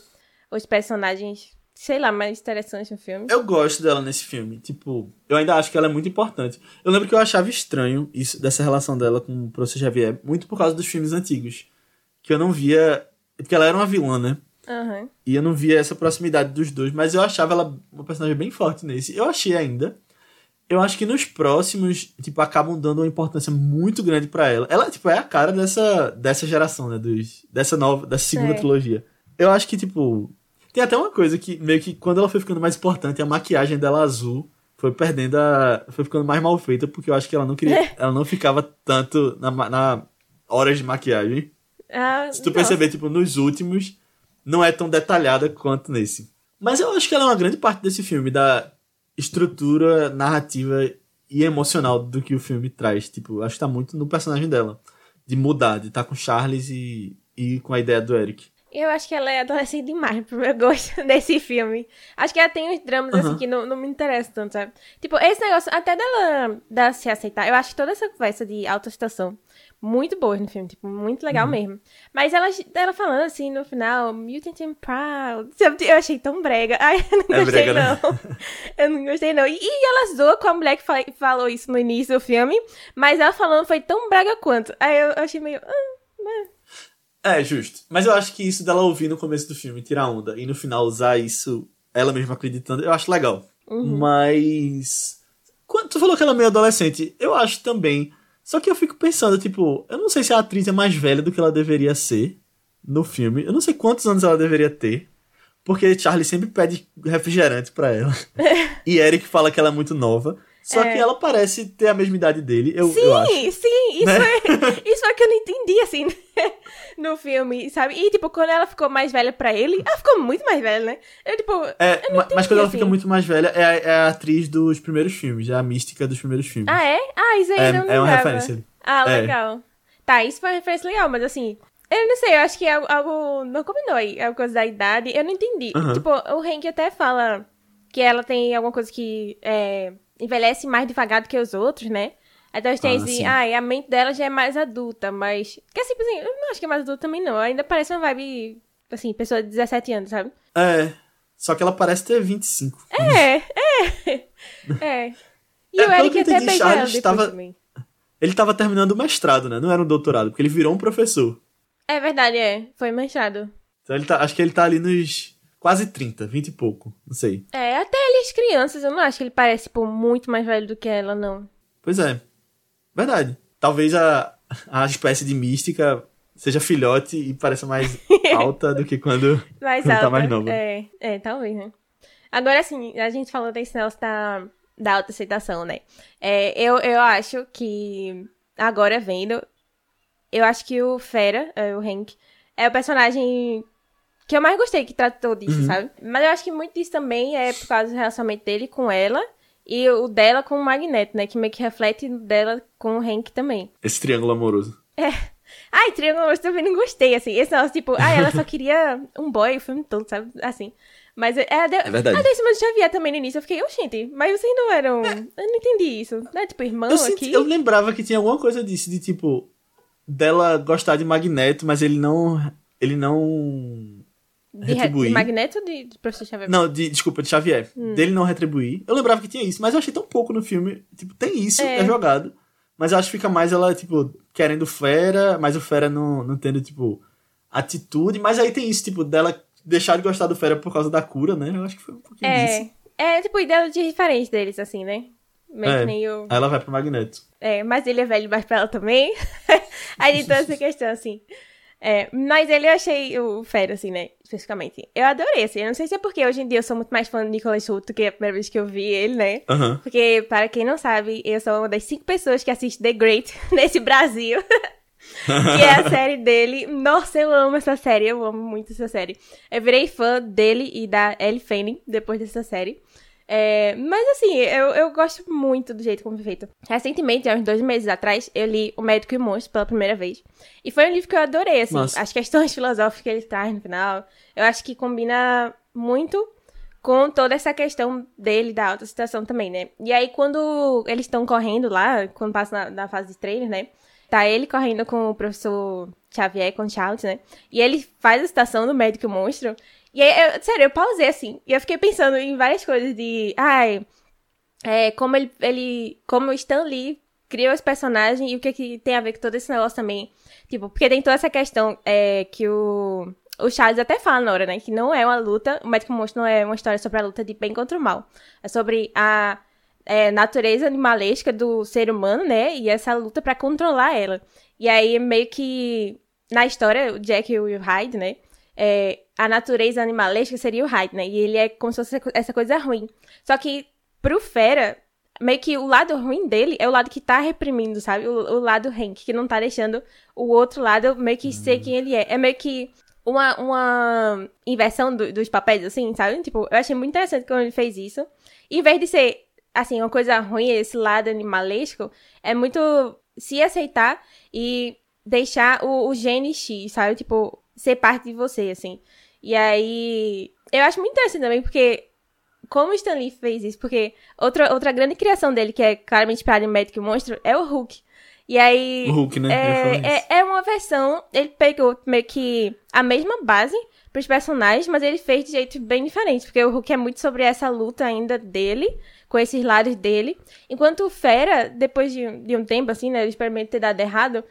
Speaker 2: os personagens, sei lá, mais interessantes no filme.
Speaker 1: Eu gosto dela nesse filme. Tipo, eu ainda acho que ela é muito importante. Eu lembro que eu achava estranho isso dessa relação dela com o professor Xavier, muito por causa dos filmes antigos. Que eu não via. Porque ela era uma vilã, né?
Speaker 2: Aham.
Speaker 1: E eu não via essa proximidade dos dois, mas eu achava ela uma personagem bem forte nesse. Eu achei ainda. Eu acho que nos próximos, tipo, acabam dando uma importância muito grande pra ela. Ela, tipo, é a cara dessa, dessa geração, né? Dos, dessa nova, dessa segunda
Speaker 2: É.
Speaker 1: trilogia. Eu acho que, tipo. Tem até uma coisa que, meio que, quando ela foi ficando mais importante, a maquiagem dela azul foi perdendo a. Foi ficando mais mal feita, porque eu acho que ela não queria. ela não ficava tanto na, na horas de maquiagem.
Speaker 2: Ah,
Speaker 1: Se tu
Speaker 2: nossa.
Speaker 1: perceber, tipo, nos últimos, não é tão detalhada quanto nesse. Mas eu acho que ela é uma grande parte desse filme, da estrutura narrativa e emocional do que o filme traz. Tipo, acho que tá muito no personagem dela. De mudar, de estar com Charles e, e com a ideia do Eric.
Speaker 2: Eu acho que ela é adolescente demais pro meu gosto desse filme. Acho que ela tem uns dramas, assim,
Speaker 1: Aham.
Speaker 2: que não, não me interessam tanto, sabe? Tipo, esse negócio, até dela, dela se aceitar, eu acho que toda essa conversa de autoaceitação muito boa no filme, tipo, muito
Speaker 1: Uhum.
Speaker 2: legal mesmo. Mas ela, ela falando assim no final, mutant and proud, sabe? Eu achei tão brega. Ai, eu não
Speaker 1: É
Speaker 2: gostei,
Speaker 1: brega, né?
Speaker 2: não. Eu não gostei, não. E, e ela zoa com a mulher que fa- falou isso no início do filme, mas ela falando foi tão brega quanto. Aí eu achei meio. ah,
Speaker 1: É, justo. Mas eu acho que isso dela ouvir no começo do filme, tirar onda, e no final usar isso, ela mesma acreditando, eu acho legal. Mas. Quando tu falou que ela é meio adolescente, eu acho também. Só que eu fico pensando, tipo, eu não sei se a atriz é mais velha do que ela deveria ser no filme. Eu não sei quantos anos ela deveria ter. Porque Charlie sempre pede refrigerante pra ela. e Eric fala que ela é muito nova. Só
Speaker 2: É.
Speaker 1: que ela parece ter a mesma idade dele, eu,
Speaker 2: Sim,
Speaker 1: eu acho.
Speaker 2: sim, isso,
Speaker 1: Né?
Speaker 2: é, isso é que eu não entendi, assim, no filme, sabe? E, tipo, quando ela ficou mais velha pra ele, ela ficou muito mais velha, né? Eu, tipo,
Speaker 1: É,
Speaker 2: eu entendi,
Speaker 1: mas quando ela
Speaker 2: assim.
Speaker 1: fica muito mais velha, é a, é a atriz dos primeiros filmes, é a mística dos primeiros filmes.
Speaker 2: Ah, é? Ah, isso aí
Speaker 1: É-
Speaker 2: não
Speaker 1: é uma referência.
Speaker 2: Ah,
Speaker 1: É.
Speaker 2: legal. Tá, isso foi uma referência legal, mas assim, eu não sei, eu acho que algo, algo não combinou aí, alguma coisa da idade, eu não entendi.
Speaker 1: Aham.
Speaker 2: Tipo, o Hank até fala que ela tem alguma coisa que é, envelhece mais devagar do que os outros, né? Então a gente tem
Speaker 1: Ah,
Speaker 2: esse,
Speaker 1: sim.
Speaker 2: ah, a mente dela já é mais adulta, mas. Que assim, assim, eu não acho que é mais adulta também, não. Ainda parece uma vibe, assim, pessoa de 17 anos, sabe?
Speaker 1: É. Só que ela parece ter 25.
Speaker 2: É, É. E
Speaker 1: É,
Speaker 2: o Eric até beija ela depois
Speaker 1: tava-
Speaker 2: também.
Speaker 1: Ele tava terminando o mestrado, né? Não era um doutorado, porque ele virou um professor.
Speaker 2: É verdade, é. Foi manchado.
Speaker 1: Então ele tá, acho que ele tá ali nos quase 30, 20 e pouco. Não sei.
Speaker 2: É, até eles crianças, eu não acho que ele parece, tipo, muito mais velho do que ela, não.
Speaker 1: Pois é. Verdade. Talvez a, a espécie de mística seja filhote e pareça mais alta do que quando,
Speaker 2: Mais
Speaker 1: quando
Speaker 2: alta.
Speaker 1: tá mais nova.
Speaker 2: É, é, talvez, né? Agora, assim, a gente falou desse negócio da, da autoaceitação, né? É, eu, eu acho que, agora vendo, eu acho que o Fera, é, o Hank, é o personagem que eu mais gostei que tratou disso,
Speaker 1: Uhum.
Speaker 2: sabe? Mas eu acho que muito disso também é por causa do relacionamento dele com ela e o dela com o Magneto, né? Que meio que reflete o dela com o Hank também.
Speaker 1: Esse triângulo amoroso.
Speaker 2: Ai, Triângulo Amoroso também não gostei, assim. Esse negócio, tipo, ai, ela só queria um boy o filme todo, sabe? Assim. Mas é, é,
Speaker 1: É verdade.
Speaker 2: A Décima do Xavier também no início. Eu fiquei, oxente, mas vocês não eram. Eu não entendi isso. Não é tipo irmão
Speaker 1: Eu,
Speaker 2: aqui?
Speaker 1: senti- eu lembrava que tinha alguma coisa disso, de tipo, dela gostar de Magneto, mas ele não. Ele não.
Speaker 2: De,
Speaker 1: retribuir.
Speaker 2: de Magneto ou de, de Professor Xavier?
Speaker 1: Não, de, desculpa, de Xavier.
Speaker 2: Hum.
Speaker 1: Dele não retribuir. Eu lembrava que tinha isso, mas eu achei tão pouco no filme. Tipo, tem isso,
Speaker 2: É.
Speaker 1: é, jogado. Mas eu acho que fica mais ela, tipo, querendo Fera, mas o Fera não, não tendo, tipo, atitude. Mas aí tem isso, tipo, dela deixar de gostar do Fera por causa da cura, né? Eu acho que foi um pouquinho disso.
Speaker 2: É. É, tipo, ideia de diferente deles, assim, né? Meio
Speaker 1: É.
Speaker 2: que nem o.
Speaker 1: Aí ela vai pro Magneto.
Speaker 2: É, mas ele é velho demais pra ela também. Aí então essa questão, assim. É, mas ele eu achei o Fera, assim, né? Especificamente. Eu adorei, assim. Eu não sei se é porque hoje em dia eu sou muito mais fã do Nicolas Hoult do que a primeira vez que eu vi ele, né?
Speaker 1: Aham.
Speaker 2: Porque, para quem não sabe, eu sou uma das cinco pessoas que assiste The Great nesse Brasil. que é a série dele. Nossa, eu amo essa série. Eu amo muito essa série. Eu virei fã dele e da Ellie Fanning depois dessa série. É, mas assim, eu, eu gosto muito do jeito como foi feito. Recentemente, há uns dois meses atrás, eu li O Médico e o Monstro pela primeira vez. E foi um livro que eu adorei, assim.
Speaker 1: Massa.
Speaker 2: As questões filosóficas que ele traz no final. Eu acho que combina muito com toda essa questão dele, da autocitação também, né? E aí, quando eles estão correndo lá, quando passa na, na fase de treinos, né? Tá ele correndo com o professor Xavier, com o Charles, né? E ele faz a citação do médico monstro. E aí, eu, sério, eu pausei assim. E eu fiquei pensando em várias coisas de. Ai. É, como ele, ele. Como o Stan Lee criou esse personagem e o que, que tem a ver com todo esse negócio também. Tipo, porque tem toda essa questão é, que o. O Charles até fala na hora, né? Que não é uma luta. O Médico Monstro não é uma história sobre a luta de bem contra o mal. É sobre a é, natureza animalesca do ser humano, né? E essa luta pra controlar ela. E aí, meio que. Na história, o Jack e o Hyde, né? É, a natureza animalesca seria o Hyde, né? E ele é como se fosse essa coisa ruim. Só que, pro Fera, meio que o lado ruim dele é o lado que tá reprimindo, sabe? O, o lado Hank, que não tá deixando o outro lado meio que ser quem ele é. É meio que uma, uma inversão do- dos papéis, assim, sabe? Tipo, eu achei muito interessante quando ele fez isso. Em vez de ser, assim, uma coisa ruim, esse lado animalesco, é muito se aceitar e deixar o, o gene X, sabe? Tipo, ser parte de você, assim. E aí, eu acho muito interessante também, porque como o Stan Lee fez isso, porque outra, outra grande criação dele, que é claramente Médico e Monstro, é o Hulk. E aí.
Speaker 1: O Hulk, né?
Speaker 2: É, é, é uma versão. Ele pegou meio que a mesma base pros personagens, mas ele fez de jeito bem diferente. Porque o Hulk é muito sobre essa luta ainda dele, com esses lados dele. Enquanto o Fera, depois de, de um tempo, assim, né? O experimento ter dado errado,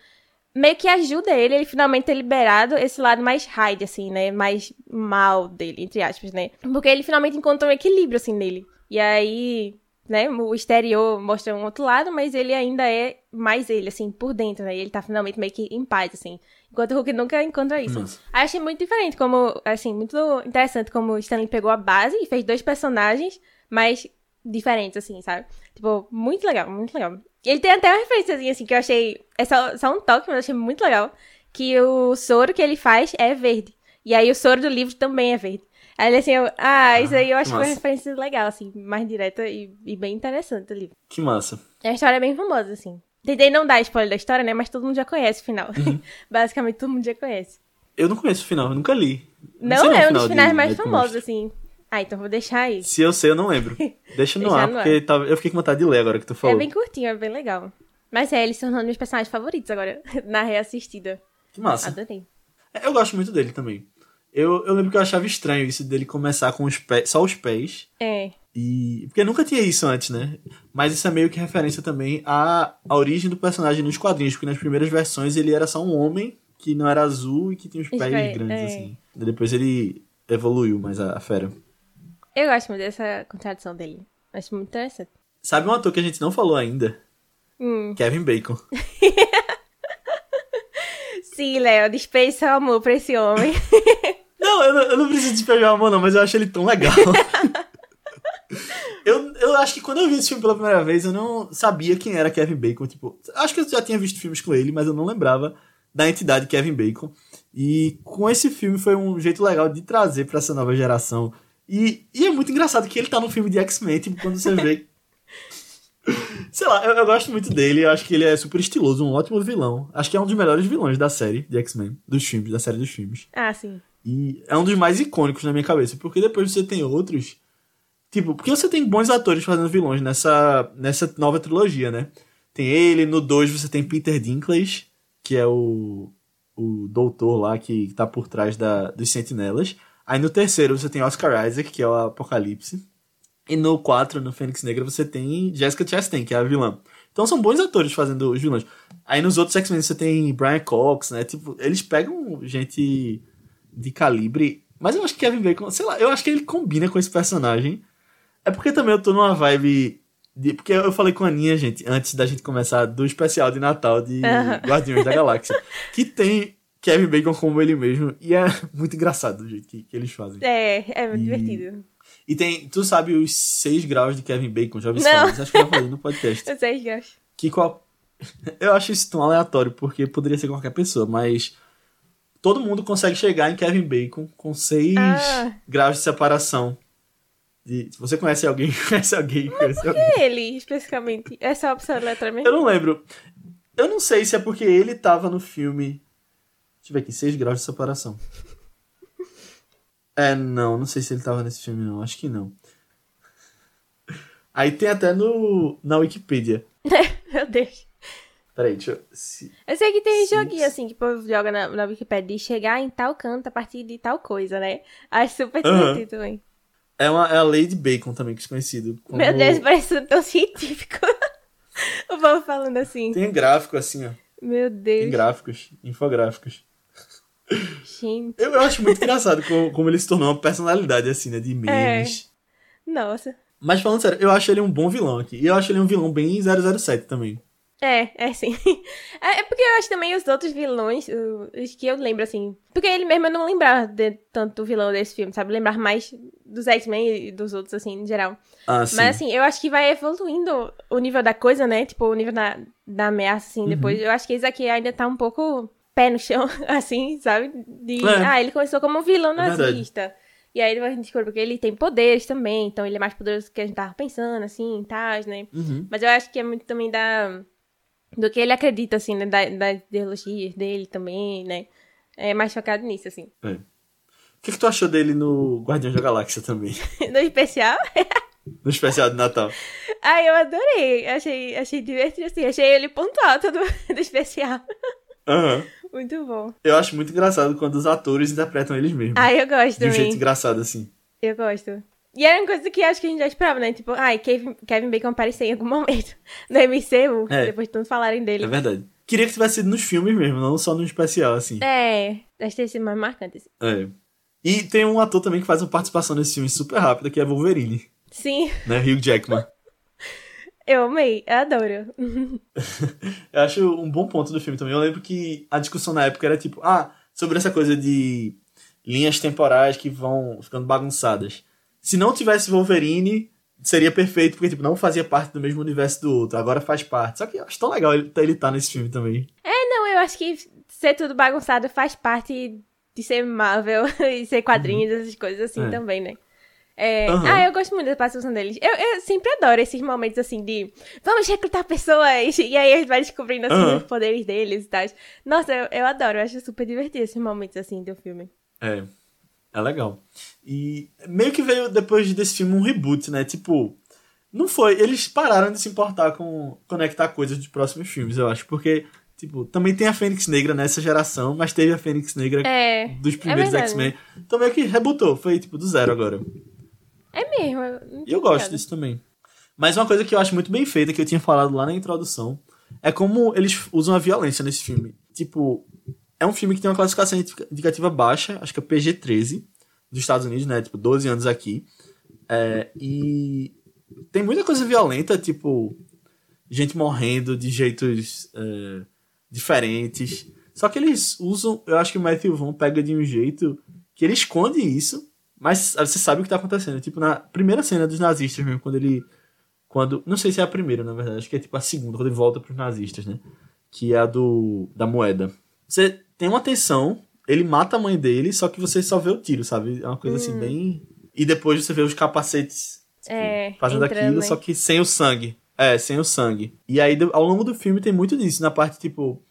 Speaker 2: meio que ajuda ele, ele finalmente ter liberado esse lado mais Hyde, assim, né? Mais mal dele, entre aspas, né? Porque ele finalmente encontrou um equilíbrio, assim, nele. E aí, né, o exterior mostra um outro lado, mas ele ainda é mais ele, assim, por dentro, né? E ele tá finalmente meio que em paz, assim. Enquanto o Hulk nunca encontra isso.
Speaker 1: Nossa.
Speaker 2: Aí achei muito diferente, como, assim, muito interessante como o Stanley pegou a base e fez dois personagens, mas diferentes, assim, sabe? Tipo, muito legal, muito legal. Ele tem até uma referência, assim, que eu achei. É só, só um toque, mas eu achei muito legal. Que o soro que ele faz é verde. E aí o soro do livro também é verde. Aí ele assim, eu, ah, isso aí eu acho que foi uma referência legal, assim, mais direta e, e bem interessante do livro.
Speaker 1: Que massa.
Speaker 2: É uma história bem famosa, assim. Tentei não dar spoiler da história, né? Mas todo mundo já conhece o final.
Speaker 1: Uhum.
Speaker 2: Basicamente, todo mundo já conhece.
Speaker 1: Eu não conheço o final, eu nunca li.
Speaker 2: Não,
Speaker 1: sei
Speaker 2: é um dos finais mais
Speaker 1: Médico
Speaker 2: famosos,
Speaker 1: Monstro.
Speaker 2: assim. Ah, então vou deixar aí.
Speaker 1: Se eu sei, eu não lembro. Deixa no ar,
Speaker 2: no ar.
Speaker 1: porque tava- eu fiquei com vontade de ler agora que tu falou.
Speaker 2: É bem curtinho, é bem legal. Mas é, ele se tornou um dos meus personagens favoritos agora, na reassistida.
Speaker 1: Que massa.
Speaker 2: Adorei.
Speaker 1: É, Eu gosto muito dele também. Eu, eu lembro que eu achava estranho isso dele começar com os pés, só os pés.
Speaker 2: É.
Speaker 1: E. Porque nunca tinha isso antes, né? Mas isso é meio que referência também à, à origem do personagem nos quadrinhos, porque nas primeiras versões ele era só um homem que não era azul e que tinha os pés grandes,
Speaker 2: é.
Speaker 1: assim. Depois ele evoluiu mais a, a fera.
Speaker 2: Eu gosto muito dessa contradição dele. Acho muito interessante.
Speaker 1: Sabe um ator que a gente não falou ainda?
Speaker 2: Hum.
Speaker 1: Kevin Bacon.
Speaker 2: Sim, Léo, dispensa seu amor pra esse homem.
Speaker 1: Não, eu não, eu não preciso despejar o amor, não, mas eu acho ele tão legal. eu, eu acho que quando eu vi esse filme pela primeira vez, eu não sabia quem era Kevin Bacon. Tipo, acho que eu já tinha visto filmes com ele, mas eu não lembrava da entidade Kevin Bacon. E com esse filme foi um jeito legal de trazer pra essa nova geração. E, e é muito engraçado que ele tá no filme de X-Men, tipo, quando você vê. Sei lá, eu, eu gosto muito dele, eu acho que ele é super estiloso, um ótimo vilão. Acho que é um dos melhores vilões da série de X-Men, dos filmes, da série dos filmes.
Speaker 2: ah, sim.
Speaker 1: E é um dos mais icônicos na minha cabeça, porque depois você tem outros. Tipo, porque você tem bons atores fazendo vilões nessa, nessa nova trilogia, né? Tem ele, no 2 você tem Peter Dinklage, que é o, o doutor lá que tá por trás da, dos sentinelas. Aí no terceiro você tem Oscar Isaac, que é o Apocalipse. E no 4, no Fênix Negra, você tem Jessica Chastain, que é a vilã. Então são bons atores fazendo os vilões. Aí nos outros X-Men você tem Brian Cox, né? Tipo, eles pegam gente de calibre. Mas eu acho que Kevin Bacon, sei lá, eu acho que ele combina com esse personagem. É porque também eu tô numa vibe. De, porque eu falei com a Aninha, gente, antes da gente começar do especial de Natal de. Guardiões da Galáxia. Que tem Kevin Bacon como ele mesmo. E é muito engraçado o jeito que, que eles fazem.
Speaker 2: É, é muito
Speaker 1: E-
Speaker 2: divertido.
Speaker 1: E tem, tu sabe os seis graus de Kevin Bacon, já ouvi
Speaker 2: Não.
Speaker 1: falar, mas acho que eu já falei no podcast.
Speaker 2: Eu sei, gosto.
Speaker 1: Que qual... Eu acho isso tão aleatório, porque poderia ser qualquer pessoa, mas todo mundo consegue chegar em Kevin Bacon com seis
Speaker 2: Ah.
Speaker 1: graus de separação. De... Se você conhece alguém, conhece alguém, conhece alguém.
Speaker 2: E ele, especificamente? Essa opção letra mesmo?
Speaker 1: Eu não lembro. Eu não sei se é porque ele tava no filme. Deixa eu ver aqui, seis graus de separação. É, não, não sei se ele tava nesse filme, não. Acho que não. Aí tem até no na Wikipedia.
Speaker 2: Meu Deus.
Speaker 1: Peraí, deixa eu. se-
Speaker 2: Eu sei que tem joguinho assim que o povo joga na, na Wikipedia de chegar em tal canto a partir de tal coisa, né? Acho super divertido também.
Speaker 1: É, uma, é a Lady Bacon também, que é conhecido. Como...
Speaker 2: Meu Deus, parece tão científico. o povo falando assim.
Speaker 1: Tem gráfico assim, ó.
Speaker 2: Meu
Speaker 1: Tem
Speaker 2: Deus,
Speaker 1: gráficos, infográficos.
Speaker 2: Gente.
Speaker 1: Eu, eu acho muito engraçado como, como ele se tornou uma personalidade assim, né? De memes.
Speaker 2: Nossa.
Speaker 1: Mas falando sério, eu acho ele um bom vilão aqui. E eu acho ele um vilão bem 007 também.
Speaker 2: É, é sim. É é porque eu acho também os outros vilões, os que eu lembro, assim. Porque ele mesmo eu não lembrava de tanto do vilão desse filme, sabe? Lembrar mais dos X-Men e dos outros, assim, em geral.
Speaker 1: Ah, sim.
Speaker 2: Mas assim, eu acho que vai evoluindo o nível da coisa, né? Tipo, o nível da, da ameaça, assim, depois. Eu acho que esse aqui ainda tá um pouco pé no chão, assim, sabe? De,
Speaker 1: É.
Speaker 2: ah, ele começou como um vilão
Speaker 1: É
Speaker 2: nazista. E aí a gente descobre que ele tem poderes também, então ele é mais poderoso do que a gente tava pensando, assim, e tal, né?
Speaker 1: Uhum.
Speaker 2: Mas eu acho que é muito também da. Do que ele acredita, assim, né? Da, das ideologias dele também, né? É mais focado nisso, assim.
Speaker 1: É. O que, que tu achou dele no Guardiões da Galáxia também?
Speaker 2: No especial,
Speaker 1: No especial de Natal?
Speaker 2: ah, eu adorei. Achei, achei divertido, assim. Achei ele ponto alto do, do especial.
Speaker 1: Aham.
Speaker 2: Muito bom.
Speaker 1: Eu acho muito engraçado quando os atores interpretam eles mesmos.
Speaker 2: Ah, eu gosto
Speaker 1: de um jeito engraçado, assim.
Speaker 2: Eu gosto. E era uma coisa que acho que a gente já esperava, né? Tipo, ai, Kevin, Kevin Bacon aparecer em algum momento no MCU,
Speaker 1: É.
Speaker 2: depois de tanto falarem dele.
Speaker 1: É verdade. Queria que tivesse sido nos filmes mesmo, não só no especial, assim.
Speaker 2: É, deve ter sido mais marcante. assim.
Speaker 1: É. E tem um ator também que faz uma participação nesse filme super rápida, que é Wolverine,
Speaker 2: Sim,
Speaker 1: né? Hugh Jackman.
Speaker 2: Eu amei, eu adoro.
Speaker 1: Eu acho um bom ponto do filme também. Eu lembro que a discussão na época era tipo, ah, sobre essa coisa de linhas temporais que vão ficando bagunçadas. Se não tivesse Wolverine, seria perfeito, porque tipo, não fazia parte do mesmo universo do outro, agora faz parte. Só que eu acho tão legal ele, ele tá nesse filme também.
Speaker 2: É, não, eu acho que ser tudo bagunçado faz parte de ser Marvel e ser quadrinhos, essas coisas assim
Speaker 1: É.
Speaker 2: também, né? É,
Speaker 1: Aham.
Speaker 2: Ah, eu gosto muito da participação deles. Eu, eu sempre adoro esses momentos assim de vamos recrutar pessoas e aí a gente vai descobrindo assim
Speaker 1: Aham.
Speaker 2: os poderes deles e tal. Nossa, eu, eu adoro, eu acho super divertido esses momentos assim do filme.
Speaker 1: É. É legal. E meio que veio depois desse filme um reboot, né? Tipo, não foi. Eles pararam de se importar com conectar coisas dos próximos filmes, eu acho. Porque, tipo, também tem a Fênix Negra nessa geração, mas teve a Fênix Negra
Speaker 2: É.
Speaker 1: dos primeiros
Speaker 2: verdade.
Speaker 1: X-Men. Então meio que rebutou. Foi, tipo, do zero agora.
Speaker 2: É mesmo.
Speaker 1: E eu gosto disso também. Mas uma coisa que eu acho muito bem feita, que eu tinha falado lá na introdução, é como eles usam a violência nesse filme. Tipo, é um filme que tem uma classificação indicativa baixa, acho que é PG-13, dos Estados Unidos, né? Tipo, 12 anos aqui. É, e tem muita coisa violenta, tipo, gente morrendo de jeitos é, diferentes. Só que eles usam, eu acho que o Matthew Vaughn pega de um jeito que ele esconde isso, mas você sabe o que tá acontecendo. Tipo, na primeira cena dos nazistas mesmo, quando ele quando. Não sei se é a primeira, na verdade, acho que é tipo a segunda, quando ele volta pros nazistas, né? Que é a do. da moeda. Você tem uma tensão, ele mata a mãe dele, só que você só vê o tiro, sabe? É uma coisa assim, bem. E depois você vê os capacetes tipo,
Speaker 2: É,
Speaker 1: fazendo
Speaker 2: entrando,
Speaker 1: aquilo,
Speaker 2: né?
Speaker 1: só que sem o sangue. É, sem o sangue. E aí, ao longo do filme, tem muito disso, na parte, tipo.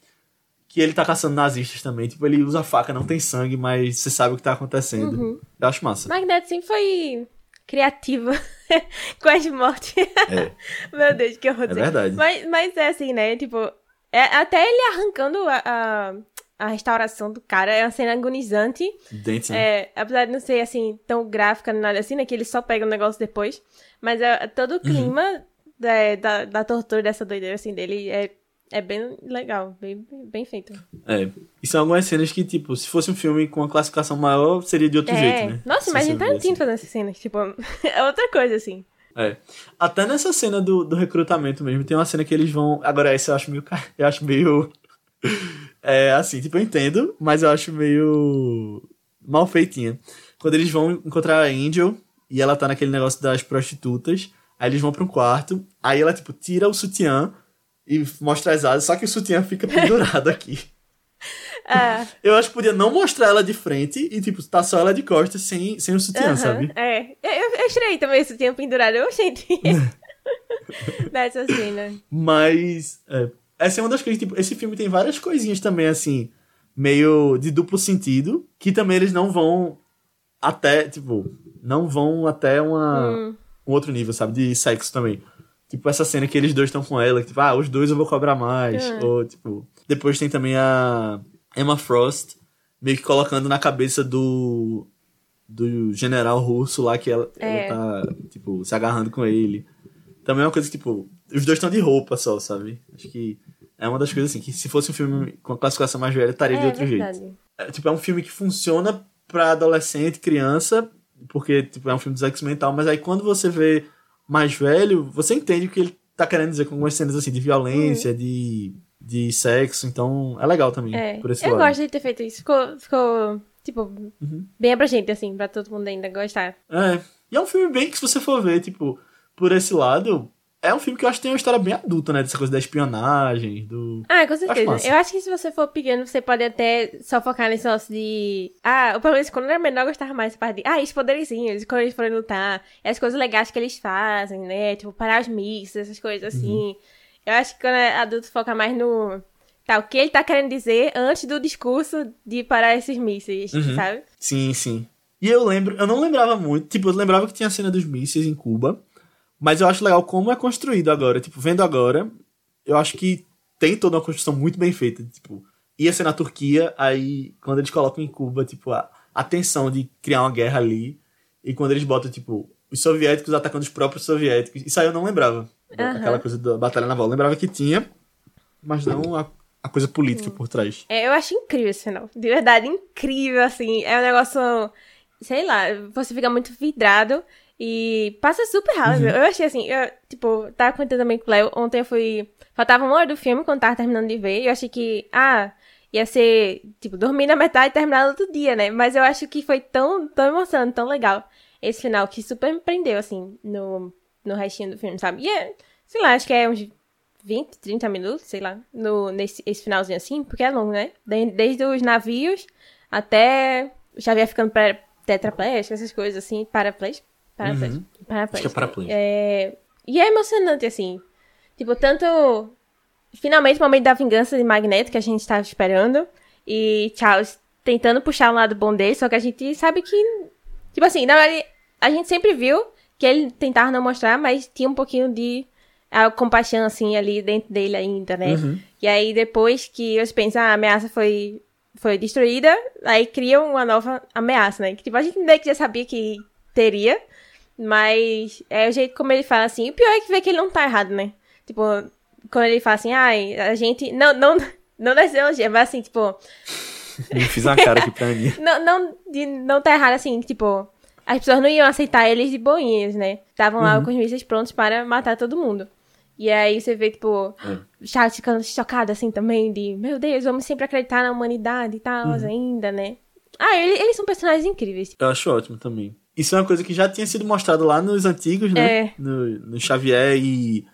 Speaker 1: Que ele tá caçando nazistas também. Tipo, ele usa faca, não tem sangue, mas você sabe o que tá acontecendo.
Speaker 2: Uhum.
Speaker 1: Eu acho massa.
Speaker 2: Magneto sempre foi criativa com as mortes.
Speaker 1: É,
Speaker 2: Meu Deus, que horror.
Speaker 1: é verdade.
Speaker 2: Mas, mas é assim, né? Tipo, é, até ele arrancando a, a, a restauração do cara é uma cena agonizante.
Speaker 1: Dente, né?
Speaker 2: É, apesar de não ser assim tão gráfica, nada assim, né? Que ele só pega o negócio depois. Mas é, todo o
Speaker 1: Uhum.
Speaker 2: clima da, da, da tortura, dessa doideira assim dele é, é bem legal, bem, bem feito.
Speaker 1: É. E são algumas cenas que, tipo, se fosse um filme com uma classificação maior, seria de outro
Speaker 2: é.
Speaker 1: jeito, né?
Speaker 2: Nossa, imagina Tarantino
Speaker 1: assim.
Speaker 2: fazendo essas cenas. Tipo, é outra coisa, assim.
Speaker 1: É. Até nessa cena do, do recrutamento mesmo, tem uma cena que eles vão. Agora, essa eu acho meio. Eu acho meio. É assim, tipo, eu entendo, mas eu acho meio. mal feitinha. Quando eles vão encontrar a Angel e ela tá naquele negócio das prostitutas, aí eles vão pra um quarto, aí ela, tipo, tira o sutiã e mostra as asas, só que o sutiã fica pendurado aqui.
Speaker 2: Ah,
Speaker 1: Eu acho que podia não mostrar ela de frente e, tipo, tá só ela de costas sem, sem o sutiã, sabe?
Speaker 2: É. Eu, eu, estranhei também esse tempo pendurado. Eu achei dessa cena.
Speaker 1: Mas é, essa é uma das coisas, tipo, esse filme tem várias coisinhas também, assim, meio de duplo sentido, que também eles não vão até, tipo, não vão até uma,
Speaker 2: Hum.
Speaker 1: um outro nível, sabe? De sexo também. Tipo, essa cena que eles dois estão com ela, que, tipo, ah, os dois eu vou cobrar mais.
Speaker 2: Hum.
Speaker 1: Ou, tipo, depois tem também a Emma Frost meio que colocando na cabeça do do general russo lá que ela,
Speaker 2: É.
Speaker 1: ela tá, tipo, se agarrando com ele. Também é uma coisa que, tipo, os dois estão de roupa só, sabe? Acho que é uma das coisas assim, que se fosse um filme com a classificação mais velha, estaria de
Speaker 2: É
Speaker 1: outro
Speaker 2: verdade.
Speaker 1: jeito. É, tipo, é um filme que funciona pra adolescente, criança, porque, tipo, é um filme dos X-Men e tal, mas aí quando você vê mais velho, você entende o que ele tá querendo dizer com algumas cenas, assim, de violência, de, de sexo, então é legal também,
Speaker 2: É,
Speaker 1: por esse
Speaker 2: eu
Speaker 1: lado.
Speaker 2: gosto de ter feito isso. Ficou, ficou tipo,
Speaker 1: Uhum.
Speaker 2: bem abrangente, assim, pra todo mundo ainda gostar.
Speaker 1: É. E é um filme bem que, se você for ver, tipo, por esse lado, é um filme que eu acho que tem uma história bem adulta, né? Dessa coisa da espionagem, do.
Speaker 2: Ah, com certeza.
Speaker 1: massa.
Speaker 2: eu acho que se você for pequeno, você pode até só focar nesse negócio de. Ah, ou pelo menos quando eu era menor, eu gostava mais dessa parte de. Ah, os poderzinhos, quando eles forem lutar, e as coisas legais que eles fazem, né? Tipo, parar os mix, essas coisas assim.
Speaker 1: Uhum.
Speaker 2: Eu acho que quando é adulto, foca mais no. Tá, o que ele tá querendo dizer antes do discurso de parar esses mísseis,
Speaker 1: Uhum.
Speaker 2: sabe?
Speaker 1: Sim, sim. E eu lembro, eu não lembrava muito, tipo, eu lembrava que tinha a cena dos mísseis em Cuba, mas eu acho legal como é construído agora. Tipo, vendo agora, eu acho que tem toda uma construção muito bem feita. Tipo, ia ser na Turquia, aí quando eles colocam em Cuba, tipo, a, a tensão de criar uma guerra ali, e quando eles botam, tipo, os soviéticos atacando os próprios soviéticos. Isso aí eu não lembrava.
Speaker 2: Aham.
Speaker 1: Aquela coisa da batalha naval. Eu lembrava que tinha, mas não a, a coisa política por trás.
Speaker 2: É, eu acho incrível esse final. De verdade, incrível, assim. É um negócio, sei lá, você fica muito vidrado e passa super rápido. Eu achei assim, eu, tipo, tava comentando também com o Léo, ontem eu fui. Faltava uma hora do filme quando tava terminando de ver, e eu achei que, ah, ia ser, tipo, dormir na metade e terminar no outro dia, né? Mas eu acho que foi tão, tão emocionante, tão legal esse final, que super me prendeu, assim, no, no restinho do filme, sabe? E é, sei lá, acho que é uns 20, 30 minutos, sei lá, no, nesse esse finalzinho assim, porque é longo, né? De- Desde os navios até o Xavier ficando pra- tetraplégico, essas coisas assim, paraplégico. Paraplégico.
Speaker 1: Acho
Speaker 2: Paraplégico.
Speaker 1: que é paraplégico.
Speaker 2: É, E é emocionante, assim. Tipo, tanto. Finalmente o momento da vingança de Magneto que a gente estava esperando. E Charles tentando puxar um lado bom dele, só que a gente sabe que. Tipo assim, na verdade, a gente sempre viu que ele tentava não mostrar, mas tinha um pouquinho de a compaixão, assim, ali dentro dele ainda, né?
Speaker 1: Uhum.
Speaker 2: E aí, depois que eles pensam, ah, a ameaça foi, foi destruída, aí criam uma nova ameaça, né? Que tipo, a gente que já sabia que teria, Mas é o jeito como ele fala assim. O pior é que vê que ele não tá errado, né? Tipo, quando ele fala assim, ai, a gente. Não, não, não das ideologia, mas assim, tipo.
Speaker 1: Eu fiz uma cara aqui pra mim.
Speaker 2: não, não, de, não tá errado assim, tipo. As pessoas não iam aceitar eles de boinhas, né? Estavam lá
Speaker 1: Uhum.
Speaker 2: com os mísseis prontos para matar todo mundo. E aí você vê, tipo,
Speaker 1: É.
Speaker 2: Charles ficando chocado assim também, de meu Deus, vamos sempre acreditar na humanidade e tal,
Speaker 1: Uhum.
Speaker 2: ainda, né? Ah, ele- eles são personagens incríveis.
Speaker 1: Eu acho ótimo também. Isso é uma coisa que já tinha sido mostrado lá nos antigos, né?
Speaker 2: É.
Speaker 1: No, no Xavier e,